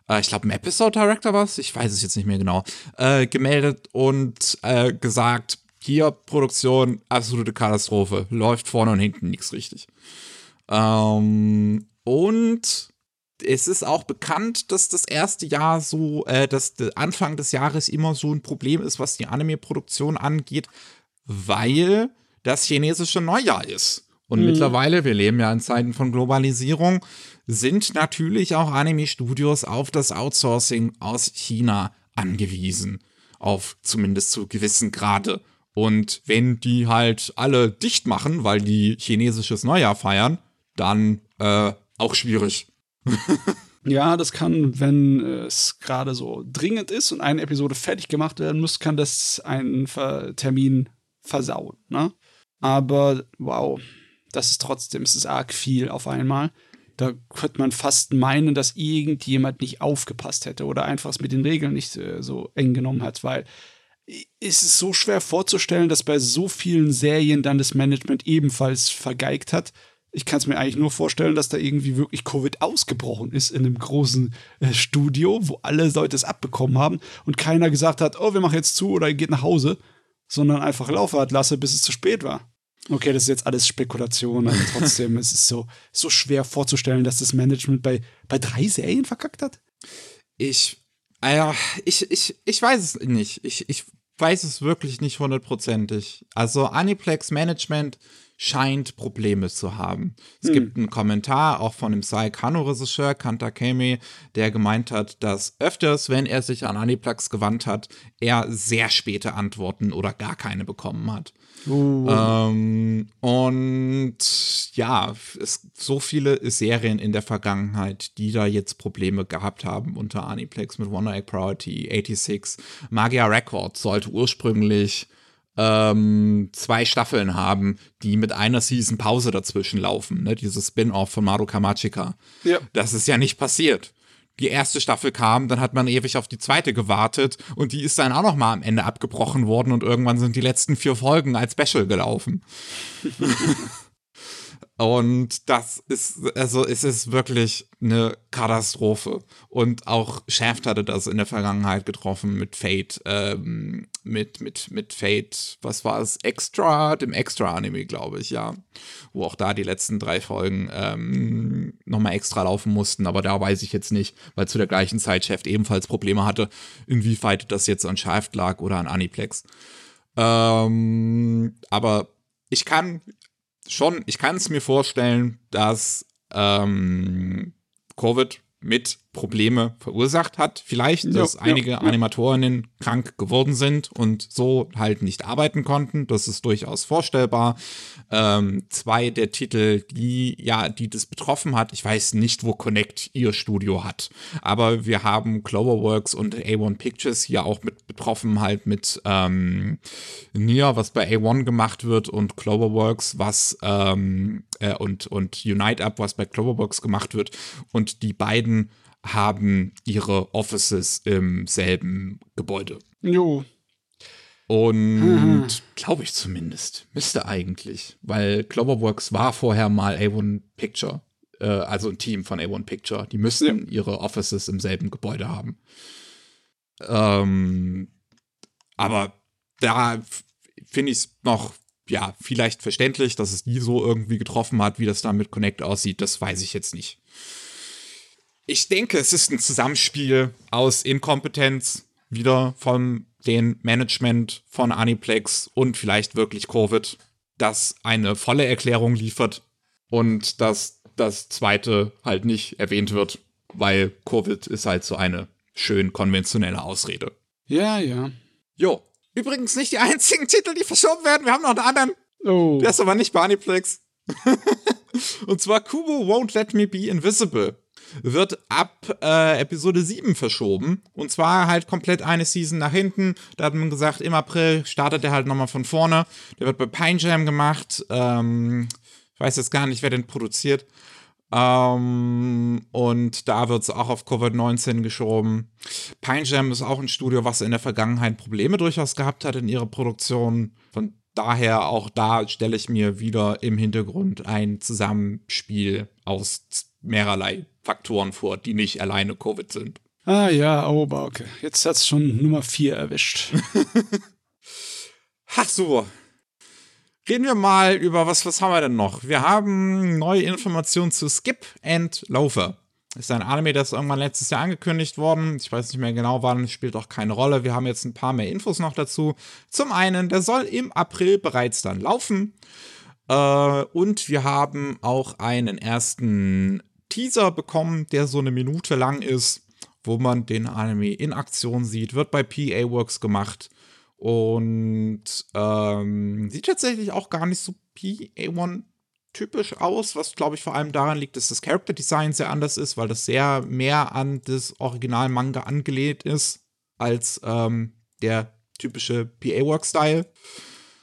Äh, ich glaube, ein Episode Director war es, ich weiß es jetzt nicht mehr genau, äh, gemeldet und äh, gesagt, hier Produktion, absolute Katastrophe. Läuft vorne und hinten nichts richtig. Ähm, und es ist auch bekannt, dass das erste Jahr so, äh, dass der Anfang des Jahres immer so ein Problem ist, was die Anime-Produktion angeht, weil das chinesische Neujahr ist. Und mhm. mittlerweile, wir leben ja in Zeiten von Globalisierung, sind natürlich auch Anime-Studios auf das Outsourcing aus China angewiesen. Auf zumindest zu gewissen Grade. Und wenn die halt alle dicht machen, weil die chinesisches Neujahr feiern, dann äh, auch schwierig. ja, das kann, wenn es gerade so dringend ist und eine Episode fertig gemacht werden muss, kann das einen Termin versauen. Ne? Aber wow, das ist trotzdem, es ist arg viel auf einmal. Da könnte man fast meinen, dass irgendjemand nicht aufgepasst hätte oder einfach es mit den Regeln nicht äh, so eng genommen hat, weil ist es so schwer vorzustellen, dass bei so vielen Serien dann das Management ebenfalls vergeigt hat. Ich kann es mir eigentlich nur vorstellen, dass da irgendwie wirklich Covid ausgebrochen ist in einem großen äh, Studio, wo alle Leute es abbekommen haben und keiner gesagt hat, oh, wir machen jetzt zu oder geht nach Hause, sondern einfach laufen hat lasse, bis es zu spät war. Okay, das ist jetzt alles Spekulation, aber trotzdem ist es so, so schwer vorzustellen, dass das Management bei, bei drei Serien verkackt hat. Ich, äh, ich, ich, ich weiß es nicht. Ich, ich weiß es wirklich nicht hundertprozentig. Also Aniplex Management scheint Probleme zu haben. Es hm. gibt einen Kommentar auch von dem Sai Kano-Regisseur Kanta Kame, der gemeint hat, dass öfters, wenn er sich an Aniplex gewandt hat, er sehr späte Antworten oder gar keine bekommen hat. Uh. Ähm, und ja, es so viele Serien in der Vergangenheit, die da jetzt Probleme gehabt haben unter Aniplex mit Wonder Egg Priority, 86. Magia Records sollte ursprünglich ähm, zwei Staffeln haben, die mit einer Season Pause dazwischen laufen. Ne? Dieses Spin-off von Maruka Machika. Ja. Das ist ja nicht passiert. Die erste Staffel kam, dann hat man ewig auf die zweite gewartet und die ist dann auch noch mal am Ende abgebrochen worden und irgendwann sind die letzten vier Folgen als Special gelaufen. Und das ist, also es ist wirklich eine Katastrophe. Und auch Shaft hatte das in der Vergangenheit getroffen mit Fate, ähm, mit, mit, mit Fate, was war es? Extra, dem Extra-Anime, glaube ich, ja. Wo auch da die letzten drei Folgen ähm, nochmal extra laufen mussten. Aber da weiß ich jetzt nicht, weil zu der gleichen Zeit Shaft ebenfalls Probleme hatte, inwieweit das jetzt an Shaft lag oder an Aniplex. Ähm, aber ich kann schon, ich kann es mir vorstellen, dass ähm, Covid mit Probleme verursacht hat. Vielleicht, dass ja, einige ja, Animatorinnen krank geworden sind und so halt nicht arbeiten konnten. Das ist durchaus vorstellbar. Ähm, zwei der Titel, die ja, die das betroffen hat, ich weiß nicht, wo Connect ihr Studio hat, aber wir haben Cloverworks und A1 Pictures hier auch mit betroffen, halt mit ähm, Nia, was bei A1 gemacht wird und Cloverworks, was ähm, äh, und, und Unite Up, was bei Cloverworks gemacht wird. Und die beiden haben ihre Offices im selben Gebäude. Jo. Und glaube ich zumindest. Müsste eigentlich. Weil Cloverworks war vorher mal A1 Picture. Äh, also ein Team von A1 Picture. Die müssten ja. ihre Offices im selben Gebäude haben. Ähm, aber da finde ich es noch, ja, vielleicht verständlich, dass es die so irgendwie getroffen hat, wie das da mit Connect aussieht. Das weiß ich jetzt nicht ich denke, es ist ein Zusammenspiel aus Inkompetenz, wieder von dem Management von Aniplex und vielleicht wirklich Covid, das eine volle Erklärung liefert und dass das zweite halt nicht erwähnt wird, weil Covid ist halt so eine schön konventionelle Ausrede. Ja, ja. Jo. Übrigens nicht die einzigen Titel, die verschoben werden. Wir haben noch einen anderen. Oh. Der ist aber nicht bei Aniplex. und zwar Kubo Won't Let Me Be Invisible wird ab äh, Episode 7 verschoben. Und zwar halt komplett eine Season nach hinten. Da hat man gesagt, im April startet er halt nochmal von vorne. Der wird bei Pine Jam gemacht. Ähm, ich weiß jetzt gar nicht, wer den produziert. Ähm, und da wird es auch auf Covid-19 geschoben. Pine Jam ist auch ein Studio, was in der Vergangenheit Probleme durchaus gehabt hat in ihrer Produktion. Von daher auch da stelle ich mir wieder im Hintergrund ein Zusammenspiel aus mehrerlei Faktoren vor, die nicht alleine Covid sind. Ah ja, oh, aber okay. Jetzt hat es schon Nummer 4 erwischt. Ach so. Reden wir mal über was, was haben wir denn noch? Wir haben neue Informationen zu Skip and. Das ist ein Anime, das ist irgendwann letztes Jahr angekündigt worden. Ich weiß nicht mehr genau wann, spielt auch keine Rolle. Wir haben jetzt ein paar mehr Infos noch dazu. Zum einen, der soll im April bereits dann laufen. Äh, und wir haben auch einen ersten Teaser bekommen, der so eine Minute lang ist, wo man den Anime in Aktion sieht. Wird bei PA Works gemacht und ähm, sieht tatsächlich auch gar nicht so PA1 typisch aus, was glaube ich vor allem daran liegt, dass das Character Design sehr anders ist, weil das sehr mehr an das Original-Manga angelehnt ist als ähm, der typische PA-Work-Style.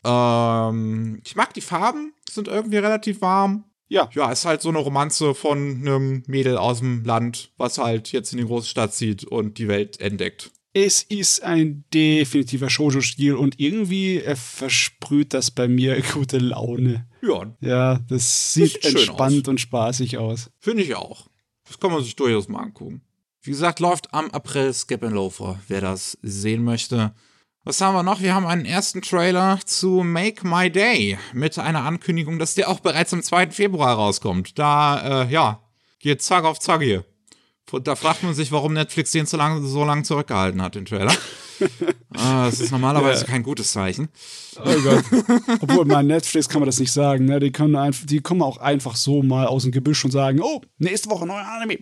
Ähm, ich mag die Farben, sind irgendwie relativ warm ja, ja, ist halt so eine Romanze von einem Mädel aus dem Land, was halt jetzt in die große Stadt zieht und die Welt entdeckt. Es ist ein definitiver Shoujo-Stil und irgendwie versprüht das bei mir gute Laune. Ja. Ja, das sieht, sieht entspannt und spaßig aus. Finde ich auch. Das kann man sich durchaus mal angucken. Wie gesagt, läuft am April Skip and Loafer, wer das sehen möchte. Was haben wir noch? Wir haben einen ersten Trailer zu Make My Day mit einer Ankündigung, dass der auch bereits am 2. Februar rauskommt. Da, äh, ja, geht zack auf zack hier. Da fragt man sich, warum Netflix den so lange so lang zurückgehalten hat, den Trailer. ah, das ist normalerweise ja. kein gutes Zeichen. Oh Gott. Obwohl, bei Netflix kann man das nicht sagen. Ne? Die, können einfach, die kommen auch einfach so mal aus dem Gebüsch und sagen, oh, nächste Woche neuer Anime.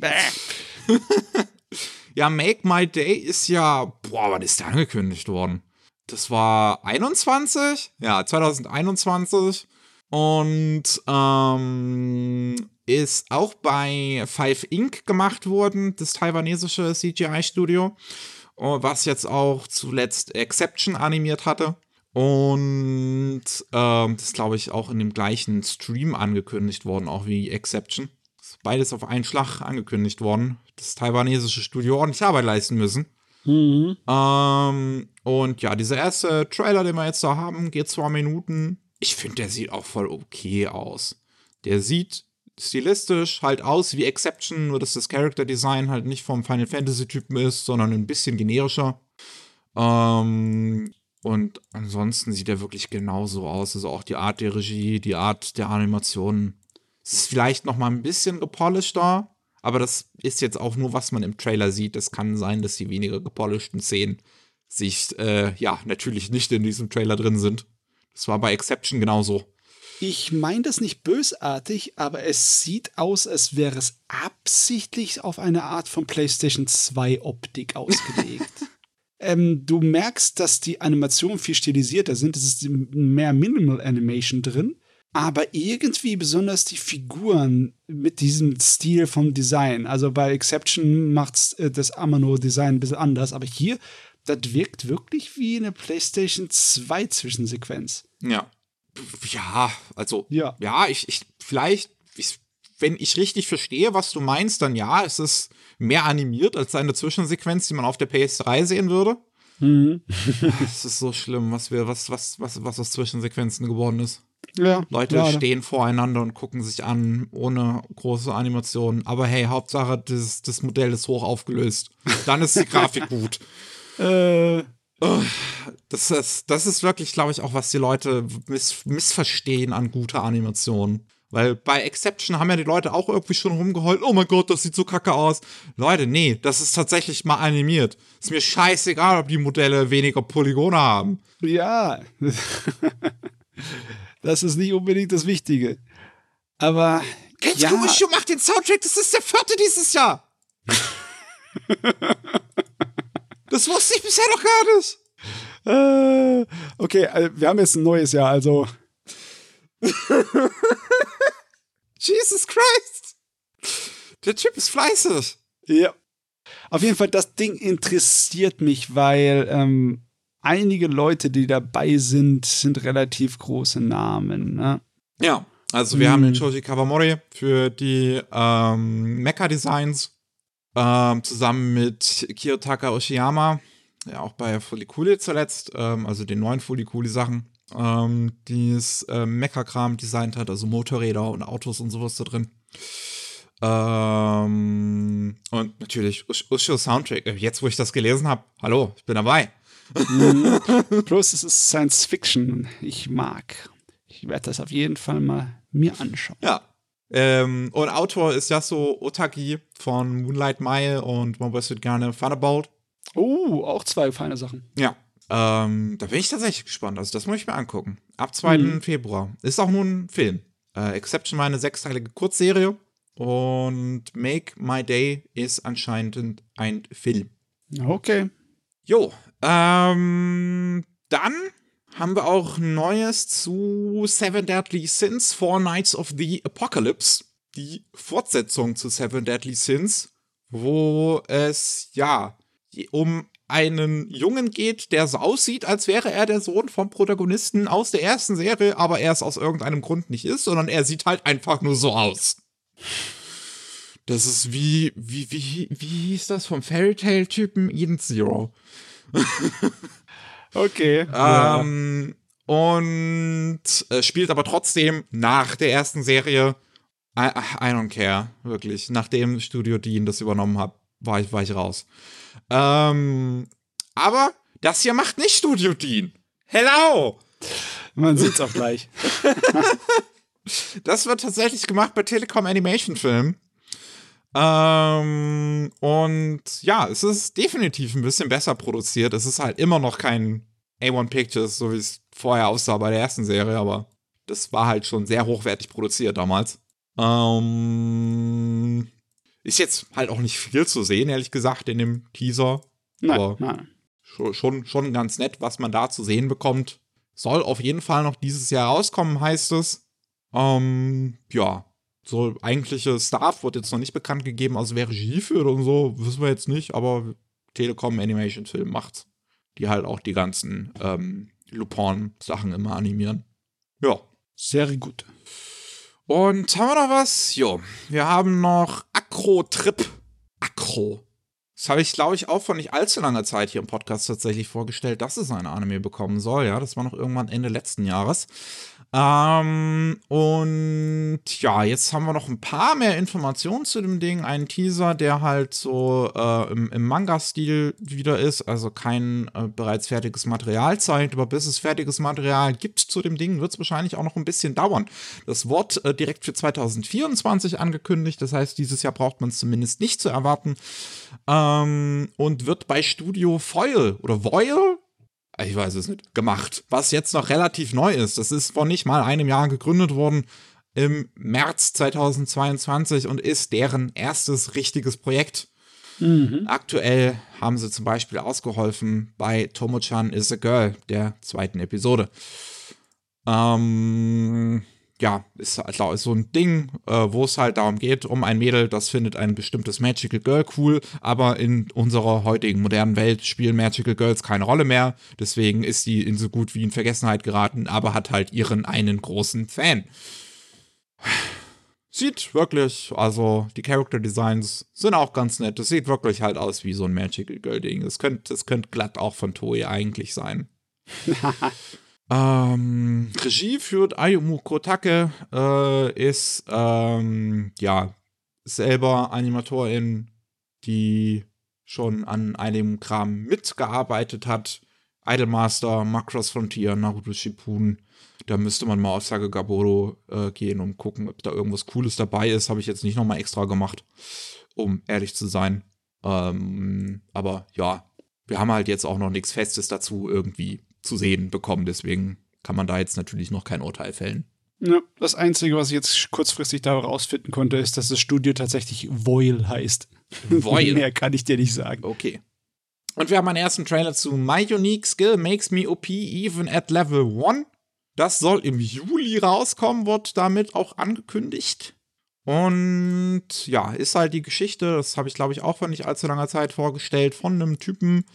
ja, Make My Day ist ja, boah, wann ist der angekündigt worden? Das war 21? Ja, 2021. Und ähm, ist auch bei Five Inc. gemacht worden, das taiwanesische CGI-Studio, äh, was jetzt auch zuletzt Exception animiert hatte. Und ähm, das glaube ich auch in dem gleichen Stream angekündigt worden, auch wie Exception. Beides auf einen Schlag angekündigt worden. Das taiwanesische Studio ordentlich Arbeit leisten müssen. Mhm. Ähm, und ja, dieser erste Trailer, den wir jetzt da haben, geht zwei Minuten. Ich finde, der sieht auch voll okay aus. Der sieht stilistisch halt aus wie Exception, nur dass das Character Design halt nicht vom Final Fantasy Typen ist, sondern ein bisschen generischer. Ähm, und ansonsten sieht er wirklich genauso aus. Also auch die Art der Regie, die Art der Animation. Es ist vielleicht noch mal ein bisschen gepolischter, aber das ist jetzt auch nur, was man im Trailer sieht. Es kann sein, dass die weniger gepolischten Szenen sich, äh, ja, natürlich nicht in diesem Trailer drin sind. Das war bei Exception genauso. Ich meine das nicht bösartig, aber es sieht aus, als wäre es absichtlich auf eine Art von PlayStation 2 Optik ausgelegt. ähm, du merkst, dass die Animationen viel stilisierter sind. Es ist mehr Minimal Animation drin. Aber irgendwie besonders die Figuren mit diesem Stil vom Design. Also bei Exception macht äh, das Amano-Design ein bisschen anders. Aber hier, das wirkt wirklich wie eine PlayStation 2 Zwischensequenz. Ja. Ja, also, ja, ja ich, ich, vielleicht, ich, wenn ich richtig verstehe, was du meinst, dann ja, es ist mehr animiert als eine Zwischensequenz, die man auf der PS3 sehen würde. Mhm. Es ist so schlimm, was wir, was, was, was, was aus Zwischensequenzen geworden ist. Ja, Leute leider. stehen voreinander und gucken sich an, ohne große Animationen. Aber hey, Hauptsache, das, das Modell ist hoch aufgelöst. Dann ist die Grafik gut. Äh, das ist, das ist wirklich, glaube ich, auch, was die Leute miss missverstehen an guter Animation. Weil bei Exception haben ja die Leute auch irgendwie schon rumgeheult, oh mein Gott, das sieht so kacke aus. Leute, nee, das ist tatsächlich mal animiert. Ist mir scheißegal, ob die Modelle weniger Polygone haben. Ja, das ist nicht unbedingt das Wichtige. Aber. Kenji ja. macht den Soundtrack, das ist der vierte dieses Jahr. Das wusste ich bisher noch gar nicht. Äh, okay, äh, wir haben jetzt ein neues Jahr, also. Jesus Christ! Der Typ ist fleißig. Ja. Auf jeden Fall, das Ding interessiert mich, weil ähm, einige Leute, die dabei sind, sind relativ große Namen. Ne? Ja, also wir hm. haben den Shoji Kawamori für die ähm, Mecha-Designs ähm, zusammen mit Kiyotaka Oshiyama, ja auch bei Fulikuli zuletzt, ähm, also den neuen Fulikuli-Sachen, ähm, die es ähm, Mecha-Kram designt hat, also Motorräder und Autos und sowas da drin. Ähm, und natürlich Ushio Soundtrack. Äh, jetzt, wo ich das gelesen habe, hallo, ich bin dabei. Mhm. Plus, es ist Science Fiction. Ich mag. Ich werde das auf jeden Fall mal mir anschauen. Ja, ähm, und Autor ist Yasuo Otaki von Moonlight Mile und man weiß gerne Thunderbolt. Oh, auch zwei feine Sachen. Ja. Ähm, da bin ich tatsächlich gespannt. Also, das muss ich mir angucken. Ab 2. Mhm. Februar. Ist auch nur ein Film. Äh, Exception war eine sechsteilige Kurzserie. Und Make My Day ist anscheinend ein Film. Okay. Jo. Ähm, dann haben wir auch Neues zu Seven Deadly Sins, Four Nights of the Apocalypse. Die Fortsetzung zu Seven Deadly Sins, wo es ja um einen Jungen geht, der so aussieht, als wäre er der Sohn vom Protagonisten aus der ersten Serie, aber er es aus irgendeinem Grund nicht ist, sondern er sieht halt einfach nur so aus. Das ist wie, wie, wie, wie hieß das vom Fairy Tale Typen Eden Zero. okay. Ähm, und äh, spielt aber trotzdem nach der ersten Serie. I, I don't care, wirklich. Nachdem Studio Dean das übernommen hat, war ich, war ich raus. Ähm, aber das hier macht nicht Studio Dean. Hello! Man sieht's auch gleich. das wird tatsächlich gemacht bei Telekom Animation Film. Ähm, und ja, es ist definitiv ein bisschen besser produziert. Es ist halt immer noch kein A1 Pictures, so wie es vorher aussah bei der ersten Serie, aber das war halt schon sehr hochwertig produziert damals. Ähm, ist jetzt halt auch nicht viel zu sehen, ehrlich gesagt, in dem Teaser. Nein, aber nein. Schon, schon ganz nett, was man da zu sehen bekommt. Soll auf jeden Fall noch dieses Jahr rauskommen, heißt es. Ähm, ja, so eigentliche Staff wird jetzt noch nicht bekannt gegeben, also wer Regie führt und so, wissen wir jetzt nicht, aber Telekom Animation Film macht's. Die halt auch die ganzen ähm, Lupin-Sachen immer animieren. Ja. Sehr gut. Und haben wir noch was? Jo, wir haben noch Acro Trip. Acro. Das habe ich, glaube ich, auch vor nicht allzu langer Zeit hier im Podcast tatsächlich vorgestellt, dass es eine Anime bekommen soll. Ja, das war noch irgendwann Ende letzten Jahres. Ähm, und ja, jetzt haben wir noch ein paar mehr Informationen zu dem Ding. Ein Teaser, der halt so äh, im, im Manga-Stil wieder ist, also kein äh, bereits fertiges Material zeigt, aber bis es fertiges Material gibt zu dem Ding, wird es wahrscheinlich auch noch ein bisschen dauern. Das Wort äh, direkt für 2024 angekündigt, das heißt, dieses Jahr braucht man es zumindest nicht zu erwarten. Ähm, und wird bei Studio Foil oder Voil, ich weiß es nicht, gemacht. Was jetzt noch relativ neu ist. Das ist vor nicht mal einem Jahr gegründet worden im März 2022 und ist deren erstes richtiges Projekt. Mhm. Aktuell haben sie zum Beispiel ausgeholfen bei Tomo-chan is a Girl, der zweiten Episode. Ähm, ja, ist, ist so ein Ding, äh, wo es halt darum geht, um ein Mädel, das findet ein bestimmtes Magical Girl cool, aber in unserer heutigen modernen Welt spielen Magical Girls keine Rolle mehr. Deswegen ist sie in so gut wie in Vergessenheit geraten, aber hat halt ihren einen großen Fan. Sieht wirklich, also die Character Designs sind auch ganz nett. Das sieht wirklich halt aus wie so ein Magical Girl Ding. Das könnte das könnt glatt auch von Toei eigentlich sein. Ähm, Regie führt Ayumu Kotake, äh, ist ähm, ja selber Animatorin, die schon an einem Kram mitgearbeitet hat. Idolmaster, Macross Frontier, Naruto Shippuden. Da müsste man mal auf Sage Gaboro äh, gehen und gucken, ob da irgendwas Cooles dabei ist. Habe ich jetzt nicht nochmal extra gemacht, um ehrlich zu sein. Ähm, aber ja, wir haben halt jetzt auch noch nichts Festes dazu irgendwie zu sehen bekommen. Deswegen kann man da jetzt natürlich noch kein Urteil fällen. Ja, das Einzige, was ich jetzt kurzfristig da rausfinden konnte, ist, dass das Studio tatsächlich Voil heißt. Voil. Mehr kann ich dir nicht sagen. Okay. Und wir haben einen ersten Trailer zu My Unique Skill Makes Me OP Even at Level 1. Das soll im Juli rauskommen, wird damit auch angekündigt. Und ja, ist halt die Geschichte, das habe ich glaube ich auch vor nicht allzu langer Zeit vorgestellt, von einem Typen,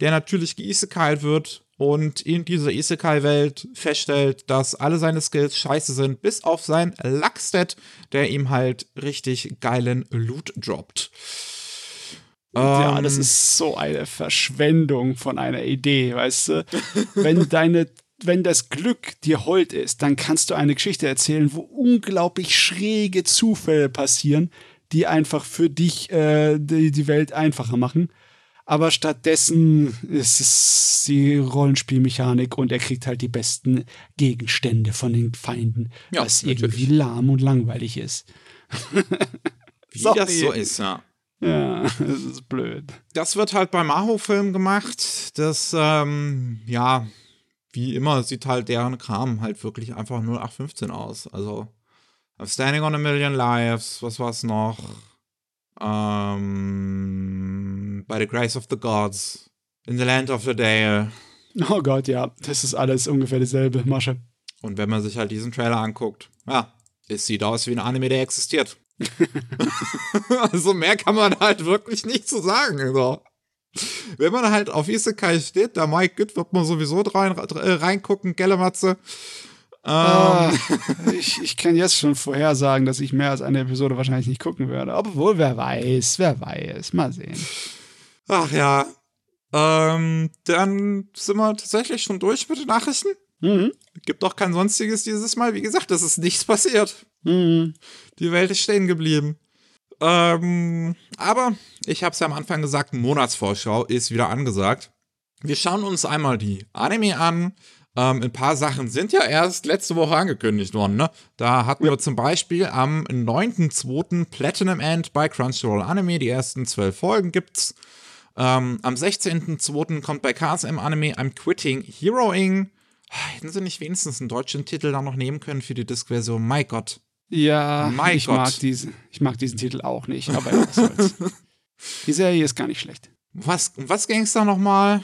der natürlich geisekalt wird und in dieser Isekai-Welt feststellt, dass alle seine Skills scheiße sind, bis auf sein Luckstat, der ihm halt richtig geilen Loot droppt. Ja, das ähm, ist so eine Verschwendung von einer Idee, weißt du? Wenn deine wenn das Glück dir hold ist, dann kannst du eine Geschichte erzählen, wo unglaublich schräge Zufälle passieren, die einfach für dich äh, die, die Welt einfacher machen aber stattdessen ist es die Rollenspielmechanik und er kriegt halt die besten Gegenstände von den Feinden, ja, was natürlich. irgendwie lahm und langweilig ist. Wie Sorry. das so ist, ja. Ja, das ist blöd. Das wird halt beim Aho-Film gemacht. Das, ähm, ja, wie immer sieht halt deren Kram halt wirklich einfach 0815 aus. Also, Standing on a Million Lives, was war's noch? Ähm, by the Grace of the Gods. In the Land of the Day. Oh Gott, ja. Das ist alles ungefähr dieselbe Masche. Und wenn man sich halt diesen Trailer anguckt, ja, es sieht aus wie ein Anime, der existiert. also mehr kann man halt wirklich nicht zu sagen. Also. Wenn man halt auf Isekai steht, da Mike Good wird man sowieso rein, äh, reingucken, Gellematze. Ah, ich, ich kann jetzt schon vorhersagen, dass ich mehr als eine Episode wahrscheinlich nicht gucken werde. Obwohl, wer weiß, wer weiß. Mal sehen. Ach ja. Ähm, dann sind wir tatsächlich schon durch mit den Nachrichten. Mhm. Gibt doch kein sonstiges dieses Mal. Wie gesagt, es ist nichts passiert. Mhm. Die Welt ist stehen geblieben. Ähm, aber ich habe es ja am Anfang gesagt, Monatsvorschau ist wieder angesagt. Wir schauen uns einmal die Anime an. Ähm, ein paar Sachen sind ja erst letzte Woche angekündigt worden. Ne? Da hatten wir zum Beispiel am 9.2. Platinum End bei Crunchyroll Anime. Die ersten zwölf Folgen gibt's. Ähm, am 16.2. kommt bei KSM Anime I'm Quitting Heroing. Hätten sie nicht wenigstens einen deutschen Titel da noch nehmen können für die Disc-Version? My Gott. Ja, Mein ich Gott. mag, diese, ich mag diesen Titel auch nicht, aber was soll's. Die Serie ist gar nicht schlecht. Was, was ging's da nochmal?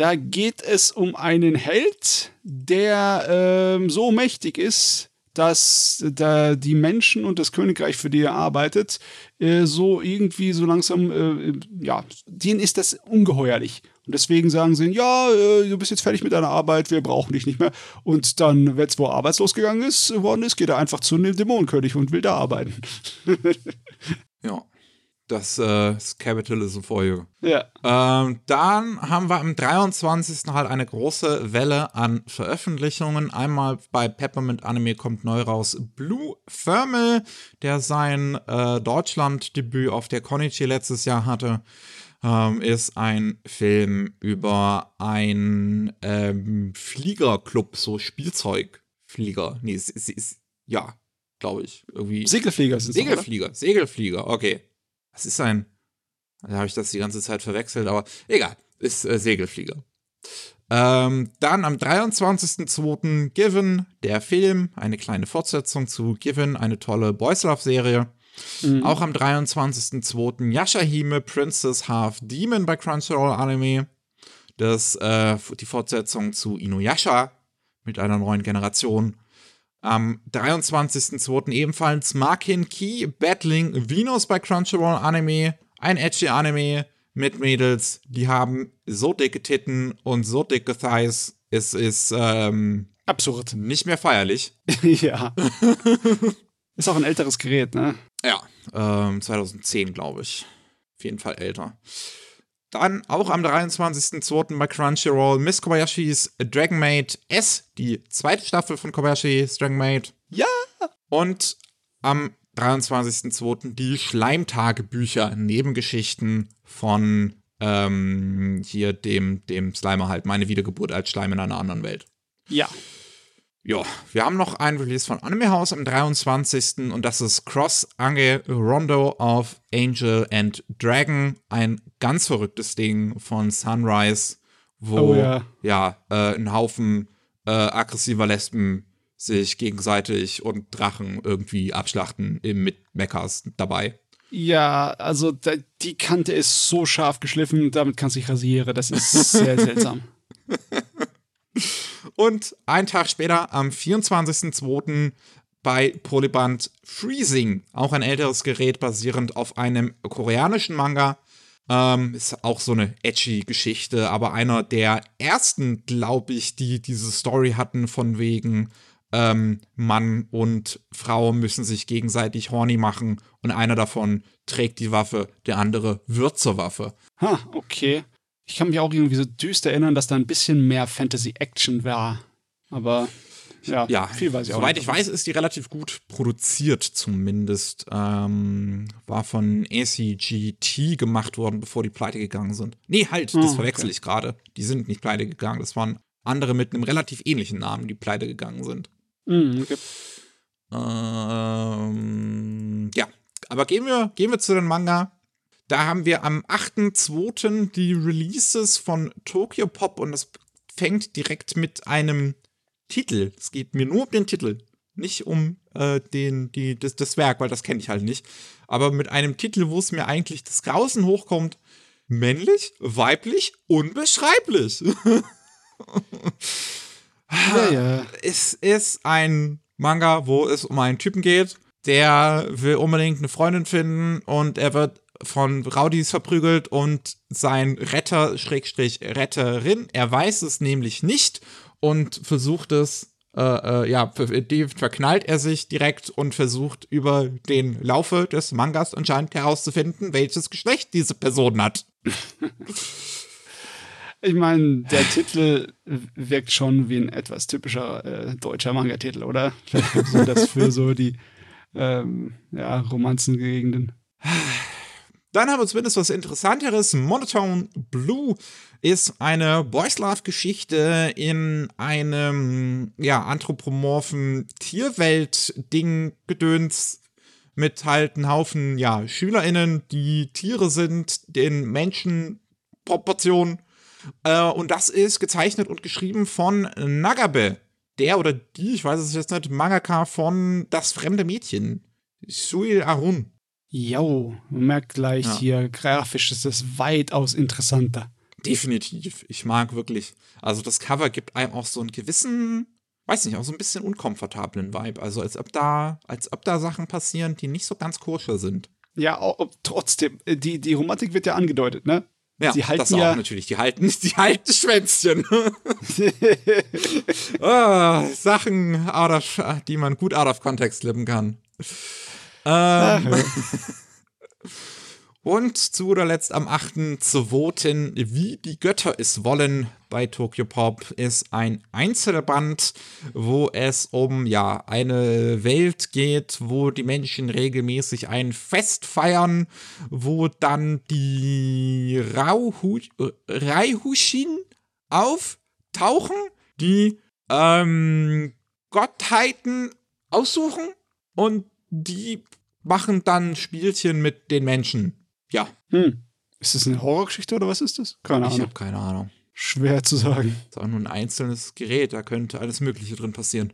Da geht es um einen Held, der ähm, so mächtig ist, dass da die Menschen und das Königreich, für die er arbeitet, äh, so irgendwie so langsam, äh, ja, denen ist das ungeheuerlich. Und deswegen sagen sie, ja, äh, du bist jetzt fertig mit deiner Arbeit, wir brauchen dich nicht mehr. Und dann, wenn es wo arbeitslos gegangen ist, worden ist, geht er einfach zu einem Dämonenkönig und will da arbeiten. Ja. Das äh, ist Capitalism for you. ja. Ähm, dann haben wir am 23. halt eine große Welle an Veröffentlichungen. Einmal bei Peppermint Anime kommt neu raus Blue Thermal, der sein äh, Deutschland-Debüt auf der Konichi letztes Jahr hatte. Ähm, ist ein Film über einen ähm, Fliegerclub, so Spielzeugflieger. Nee, es, es, ja, glaube ich. Irgendwie. Segelflieger sind Segelflieger, Segelflieger, okay. Was ist ein. Da habe ich das die ganze Zeit verwechselt, aber egal, ist äh, Segelflieger. Ähm, dann am 23.02. Given, der Film, eine kleine Fortsetzung zu Given, eine tolle Boys Love Serie. Mhm. Auch am 23.02. Yashahime Princess Half Demon bei Crunchyroll Anime. Das, äh, die Fortsetzung zu Inuyasha mit einer neuen Generation. Am 23.02. ebenfalls Markin Key Battling Venus bei Crunchyroll Anime. Ein edgy Anime mit Mädels, die haben so dicke Titten und so dicke Thighs. Es ist ähm, Absurd. nicht mehr feierlich. ja. ist auch ein älteres Gerät, ne? Ja, ähm, 2010, glaube ich. Auf jeden Fall älter. Dann auch am 23.02. bei Crunchyroll Miss Kobayashis Dragon Maid S, die zweite Staffel von Kobayashi's Dragon Maid. Ja. Und am 23.02. die Schleimtagebücher, Nebengeschichten von ähm, hier dem, dem Slimer halt, meine Wiedergeburt als Schleim in einer anderen Welt. Ja. Ja, wir haben noch ein Release von Anime House am 23. und das ist Cross Ange Rondo of Angel and Dragon. Ein ganz verrücktes Ding von Sunrise, wo Oh ja. ja, äh, ein Haufen äh, aggressiver Lesben sich gegenseitig und Drachen irgendwie abschlachten mit Mechas dabei. Ja, also da, die Kante ist so scharf geschliffen, damit kannst du dich rasieren. Das ist sehr seltsam. Und einen Tag später, am 24.02. bei Polyband Freezing, auch ein älteres Gerät basierend auf einem koreanischen Manga. Ähm, ist auch so eine edgy Geschichte, aber einer der ersten, glaube ich, die diese Story hatten von wegen ähm, Mann und Frau müssen sich gegenseitig horny machen und einer davon trägt die Waffe, der andere wird zur Waffe. Ha, okay. Ich kann mich auch irgendwie so düster erinnern, dass da ein bisschen mehr Fantasy-Action war. Aber ja, Ja, viel weiß ich auch soweit nicht. ich weiß, ist die relativ gut produziert zumindest. Ähm, war von ACGT gemacht worden, bevor die pleite gegangen sind. Nee, halt, das Ah, verwechsel okay. ich gerade. Die sind nicht pleite gegangen. Das waren andere mit einem relativ ähnlichen Namen, die pleite gegangen sind. Mhm, okay. Ähm, ja, aber gehen wir, gehen wir zu den Manga. Da haben wir am 8.2. die Releases von Tokyo Pop und das fängt direkt mit einem Titel. Es geht mir nur um den Titel, nicht um äh, den, die, das, das Werk, weil das kenne ich halt nicht. Aber mit einem Titel, wo es mir eigentlich das Grausen hochkommt. Männlich, weiblich, unbeschreiblich. Ja, ja. es ist ein Manga, wo es um einen Typen geht, der will unbedingt eine Freundin finden und er wird von Rowdies verprügelt und sein Retter, Schrägstrich Retterin, er weiß es nämlich nicht und versucht es, äh, äh, ja, die verknallt er sich direkt und versucht über den Laufe des Mangas anscheinend herauszufinden, welches Geschlecht diese Person hat. Ich meine, der Titel wirkt schon wie ein etwas typischer äh, deutscher Manga-Titel, oder? so das für so die ähm, ja, Romanzengegenden. Dann haben wir zumindest was Interessanteres. Monotone Blue ist eine Boys Love Geschichte in einem ja anthropomorphen Tierwelt-Ding gedöns mit halt einem Haufen ja SchülerInnen, die Tiere sind, den Menschen Proportionen. Äh, und das ist gezeichnet und geschrieben von Nagabe. Der oder die, ich weiß es jetzt nicht, Mangaka von Das fremde Mädchen. Suil Arun. Jo, man merkt gleich ja. hier, grafisch ist das weitaus interessanter. Definitiv. Ich mag wirklich. Also das Cover gibt einem auch so einen gewissen, weiß nicht, auch so ein bisschen unkomfortablen Vibe. Also als ob da, als ob da Sachen passieren, die nicht so ganz koscher sind. Ja, auch, trotzdem, äh, die, die Romantik wird ja angedeutet, ne? Ja, Sie halten das auch ja, natürlich. Die halten, die halten Schwänzchen. oh, Sachen, out of, die man gut out of context lippen kann. Ähm, und zu guter Letzt am 8.2. Wie die Götter es wollen bei Tokyo Pop ist ein Einzelband, wo es um ja eine Welt geht, wo die Menschen regelmäßig ein Fest feiern, wo dann die Rauhu Raihushin auftauchen, die ähm, Gottheiten aussuchen und die machen dann Spielchen mit den Menschen. Ja. Hm. Ist das eine Horrorgeschichte oder was ist das? Keine Ahnung. Ich habe keine Ahnung. Schwer zu sagen. Das ist auch nur ein einzelnes Gerät, da könnte alles Mögliche drin passieren.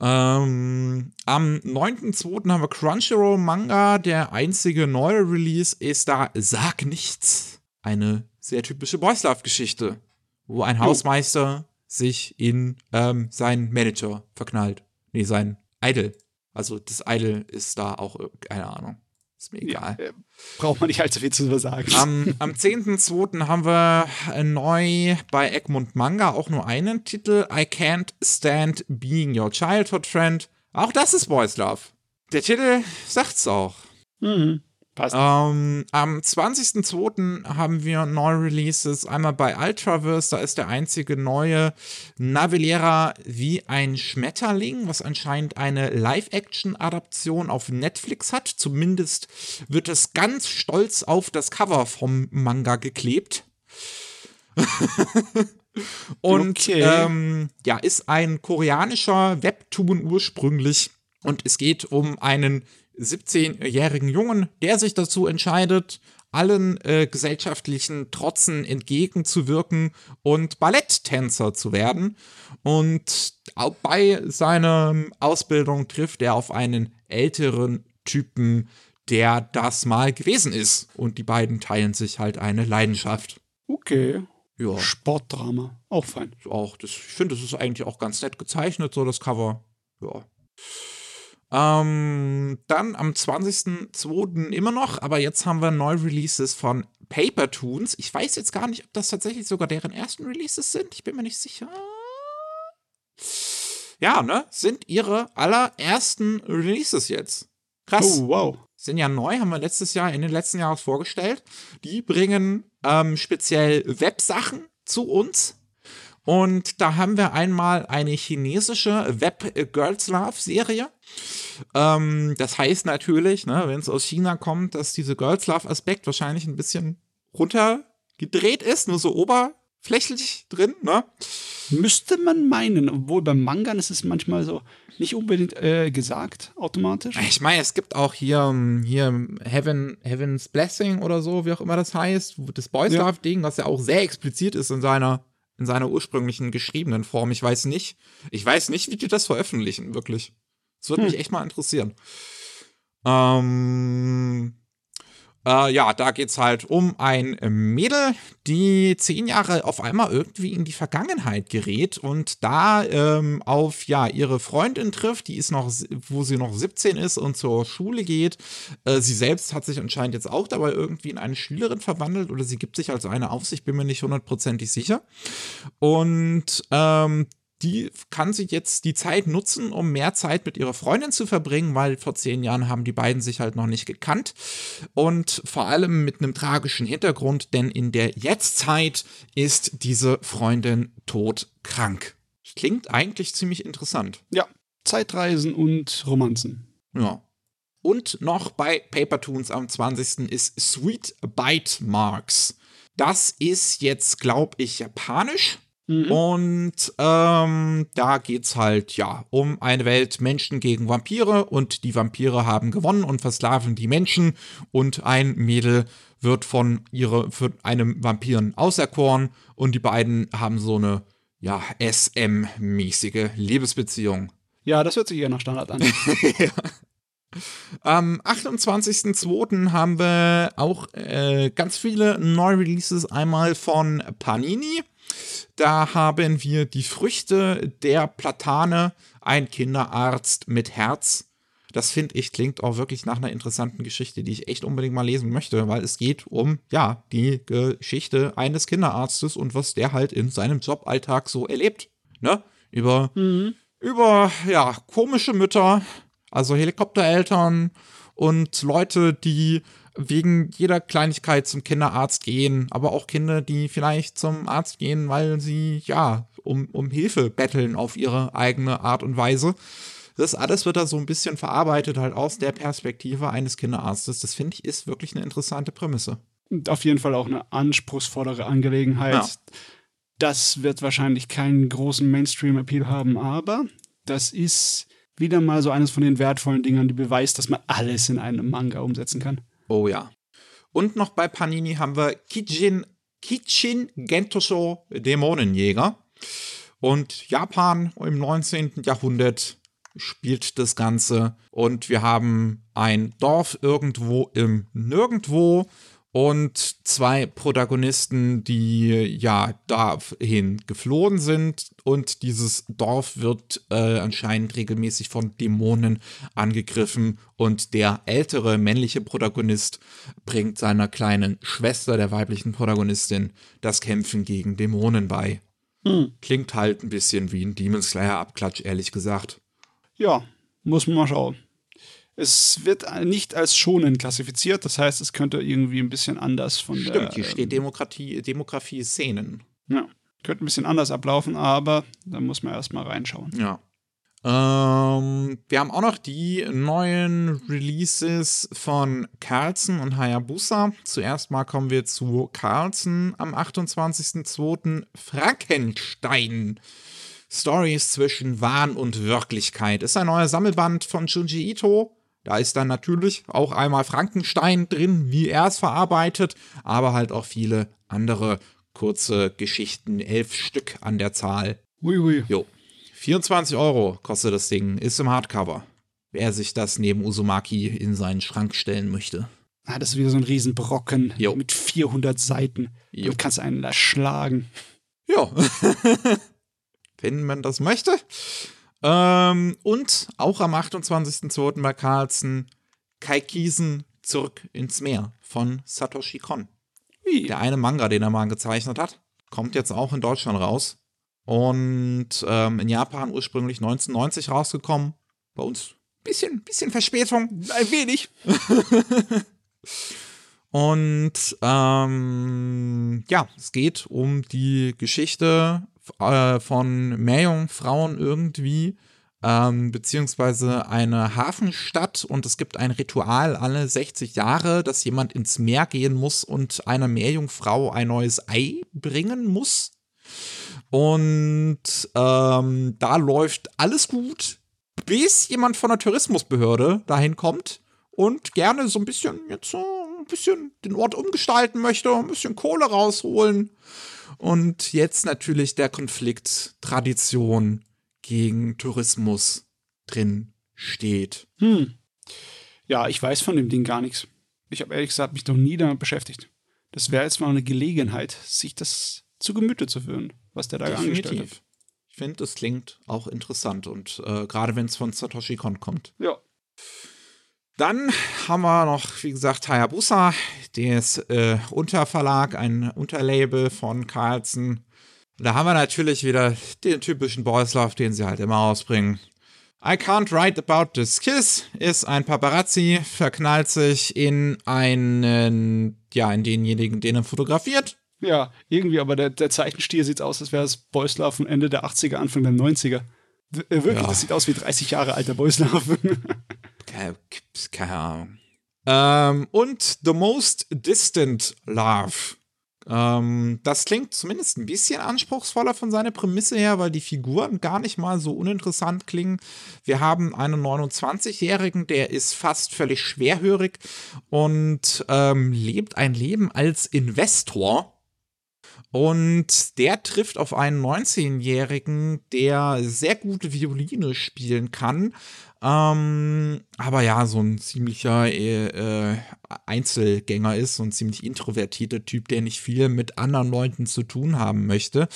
Ähm, am 9.2. haben wir Crunchyroll Manga. Der einzige neue Release ist da Sag Nichts. Eine sehr typische Boys Love Geschichte, wo ein Hausmeister sich in ähm, seinen Manager verknallt. Nee, sein Idol also das Idol ist da auch, äh, keine Ahnung. Ist mir egal. Ja, äh, braucht man nicht allzu viel zu sagen. Am, am 10.2. haben wir neu bei Egmont Manga auch nur einen Titel: I Can't Stand Being Your Childhood Friend. Auch das ist Boys Love. Der Titel sagt's auch. Mhm. Passt. Ähm, am 20.02. haben wir neue Releases. Einmal bei Ultraverse, da ist der einzige neue Navillera wie ein Schmetterling, was anscheinend eine Live-Action-Adaption auf Netflix hat. Zumindest wird es ganz stolz auf das Cover vom Manga geklebt. Und okay. ähm, ja, ist ein koreanischer Webtoon ursprünglich. Und es geht um einen 17-jährigen Jungen, der sich dazu entscheidet, allen äh, gesellschaftlichen Trotzen entgegenzuwirken und Balletttänzer zu werden. Und auch bei seiner Ausbildung trifft er auf einen älteren Typen, der das mal gewesen ist. Und die beiden teilen sich halt eine Leidenschaft. Okay. Ja. Sportdrama. Auch fein. Auch, das, ich finde, das ist eigentlich auch ganz nett gezeichnet, so das Cover. Ja. Ähm, dann am 20.02. immer noch, aber jetzt haben wir Neu-Releases von Paper Toons. Ich weiß jetzt gar nicht, ob das tatsächlich sogar deren ersten Releases sind. Ich bin mir nicht sicher. Ja, ne? Sind ihre allerersten Releases jetzt. Krass. Oh, wow. Sind ja neu, haben wir letztes Jahr, in den letzten Jahren vorgestellt. Die bringen ähm, speziell Websachen zu uns. Und da haben wir einmal eine chinesische Web-Girls Love-Serie. Ähm, das heißt natürlich, ne, wenn es aus China kommt, dass diese Girls Love-Aspekt wahrscheinlich ein bisschen runtergedreht ist, nur so oberflächlich drin. Ne? Müsste man meinen, obwohl beim Mangan ist es manchmal so nicht unbedingt äh, gesagt, automatisch. Ich meine, es gibt auch hier, hier Heaven, Heaven's Blessing oder so, wie auch immer das heißt, das Boys Love-Ding, was ja auch sehr explizit ist in seiner in seiner ursprünglichen geschriebenen Form. Ich weiß nicht, ich weiß nicht, wie die das veröffentlichen, wirklich. Das würde hm. mich echt mal interessieren. Ähm, äh, ja, da geht es halt um ein Mädel, die zehn Jahre auf einmal irgendwie in die Vergangenheit gerät und da ähm, auf ja ihre Freundin trifft, die ist noch, wo sie noch 17 ist und zur Schule geht. Äh, sie selbst hat sich anscheinend jetzt auch dabei irgendwie in eine Schülerin verwandelt oder sie gibt sich als eine auf sich, bin mir nicht hundertprozentig sicher. Und ähm, die kann sich jetzt die Zeit nutzen, um mehr Zeit mit ihrer Freundin zu verbringen, weil vor zehn Jahren haben die beiden sich halt noch nicht gekannt. Und vor allem mit einem tragischen Hintergrund, denn in der Jetztzeit ist diese Freundin todkrank. Klingt eigentlich ziemlich interessant. Ja, Zeitreisen und Romanzen. Ja. Und noch bei Paper Toons am 20. ist Sweet Bite Marks. Das ist jetzt, glaube ich, japanisch. Mhm. Und ähm, da es halt ja um eine Welt Menschen gegen Vampire und die Vampire haben gewonnen und versklaven die Menschen und ein Mädel wird von ihre für einem Vampiren auserkoren und die beiden haben so eine ja SM-mäßige Liebesbeziehung. Ja, das hört sich eher nach Standard an. ja. Am 28.02. haben wir auch äh, ganz viele Neu-Releases. Einmal von Panini. Da haben wir die Früchte der Platane, ein Kinderarzt mit Herz. Das finde ich klingt auch wirklich nach einer interessanten Geschichte, die ich echt unbedingt mal lesen möchte, weil es geht um, ja, die Geschichte eines Kinderarztes und was der halt in seinem Joballtag so erlebt. Ne? Über, mhm. über, ja, komische Mütter, also Helikoptereltern und Leute, die wegen jeder Kleinigkeit zum Kinderarzt gehen, aber auch Kinder, die vielleicht zum Arzt gehen, weil sie ja um, um Hilfe betteln auf ihre eigene Art und Weise. Das alles wird da so ein bisschen verarbeitet, halt aus der Perspektive eines Kinderarztes. Das finde ich ist wirklich eine interessante Prämisse. Und auf jeden Fall auch eine anspruchsvollere Angelegenheit. Ja. Das wird wahrscheinlich keinen großen Mainstream-Appeal haben, aber das ist wieder mal so eines von den wertvollen Dingern, die beweist, dass man alles in einem Manga umsetzen kann. Oh ja. Und noch bei Panini haben wir Kijin, Kichin Gentosho Dämonenjäger. Und Japan im 19. Jahrhundert spielt das Ganze. Und wir haben ein Dorf irgendwo im Nirgendwo und zwei Protagonisten, die ja dahin geflohen sind und dieses Dorf wird äh, anscheinend regelmäßig von Dämonen angegriffen und der ältere männliche Protagonist bringt seiner kleinen Schwester, der weiblichen Protagonistin, das Kämpfen gegen Dämonen bei. Hm. Klingt halt ein bisschen wie ein Demon Slayer Abklatsch, ehrlich gesagt. Ja, muss man mal schauen. Es wird nicht als schonen klassifiziert, das heißt, es könnte irgendwie ein bisschen anders von Stimmt, der. Stimmt, hier steht ähm, Demokratie, Demografie Szenen. Ja, könnte ein bisschen anders ablaufen, aber da muss man erstmal reinschauen. Ja. Ähm, wir haben auch noch die neuen Releases von Carlson und Hayabusa. Zuerst mal kommen wir zu Carlson am 28.02. Frankenstein. Stories zwischen Wahn und Wirklichkeit. Ist ein neuer Sammelband von Junji Ito. Da ist dann natürlich auch einmal Frankenstein drin, wie er es verarbeitet, aber halt auch viele andere kurze Geschichten, elf Stück an der Zahl. Ui, ui. Jo. 24 Euro kostet das Ding, ist im Hardcover. Wer sich das neben Uzumaki in seinen Schrank stellen möchte. Ah, das ist wieder so ein Riesenbrocken jo. mit 400 Seiten. Jo. Du kannst einen erschlagen. Ja. Wenn man das möchte. Ähm, und auch am 28.02. bei Carlsen Kai Kiesen zurück ins Meer von Satoshi Kon. Wie? Der eine Manga, den er mal gezeichnet hat, kommt jetzt auch in Deutschland raus. Und ähm, in Japan ursprünglich 1990 rausgekommen. Bei uns ein bisschen, bisschen Verspätung. Ein wenig. Und ähm, ja, es geht um die Geschichte äh, von Meerjungfrauen irgendwie, ähm, beziehungsweise eine Hafenstadt und es gibt ein Ritual alle 60 Jahre, dass jemand ins Meer gehen muss und einer Meerjungfrau ein neues Ei bringen muss. Und ähm, da läuft alles gut, bis jemand von der Tourismusbehörde dahin kommt und gerne so ein bisschen jetzt so ein bisschen den Ort umgestalten möchte, ein bisschen Kohle rausholen. Und jetzt natürlich der Konflikt Tradition gegen Tourismus drin steht. Hm. Ja, ich weiß von dem Ding gar nichts. Ich habe ehrlich gesagt mich noch nie damit beschäftigt. Das wäre jetzt mal eine Gelegenheit, sich das zu Gemüte zu führen, was der da Definitiv. angestellt hat. Ich finde, das klingt auch interessant und äh, gerade wenn es von Satoshi Kon kommt. Ja. Dann haben wir noch, wie gesagt, Hayabusa, der ist äh, Unterverlag, ein Unterlabel von Carlsen. Da haben wir natürlich wieder den typischen Boys Love, den sie halt immer ausbringen. I Can't Write About This Kiss ist ein Paparazzi, verknallt sich in einen, ja, in denjenigen, den er fotografiert. Ja, irgendwie, aber der, der Zeichenstil sieht aus, als wäre es Boys Love von Ende der 80er, Anfang der 90er. W äh, wirklich, ja. das sieht aus wie 30 Jahre alter Boys Love. keine, Ahnung. Ähm, und The Most Distant Love ähm, das klingt zumindest ein bisschen anspruchsvoller von seiner Prämisse her, weil die Figuren gar nicht mal so uninteressant klingen. Wir haben einen 29-Jährigen, der ist fast völlig schwerhörig und ähm, lebt ein Leben als Investor. Und der trifft auf einen 19-Jährigen, der sehr gute Violine spielen kann, ähm, aber ja, so ein ziemlicher äh, Einzelgänger ist, so ein ziemlich introvertierter Typ, der nicht viel mit anderen Leuten zu tun haben möchte.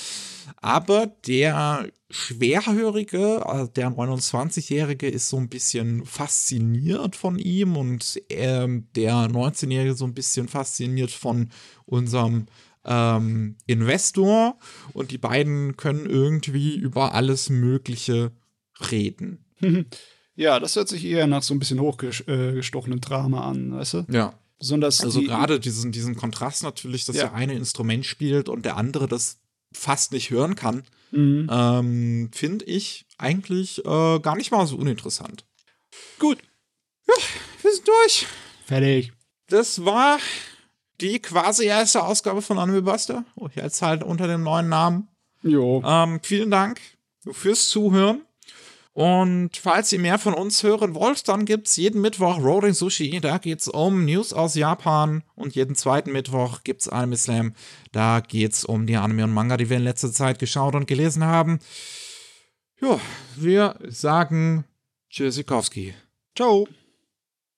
Aber der Schwerhörige, also der 29-Jährige, ist so ein bisschen fasziniert von ihm und äh, der 19-Jährige so ein bisschen fasziniert von unserem ähm, Investor und die beiden können irgendwie über alles Mögliche reden. Ja, das hört sich eher nach so ein bisschen hochgestochenen Drama an, weißt du? Ja. Besonders also gerade diesen, diesen Kontrast natürlich, dass ja. der eine Instrument spielt und der andere das fast nicht hören kann, mhm. ähm, finde ich eigentlich äh, gar nicht mal so uninteressant. Gut. Ja, wir sind durch. Fertig. Das war die quasi erste Ausgabe von Anime Buster. Oh, jetzt halt unter dem neuen Namen. Jo. Ähm, vielen Dank fürs Zuhören. Und falls ihr mehr von uns hören wollt, dann gibt es jeden Mittwoch Rolling Sushi. Da geht es um News aus Japan. Und jeden zweiten Mittwoch gibt es Anime Slam. Da geht es um die Anime und Manga, die wir in letzter Zeit geschaut und gelesen haben. Ja, wir sagen Tschüssikowski. Ciao.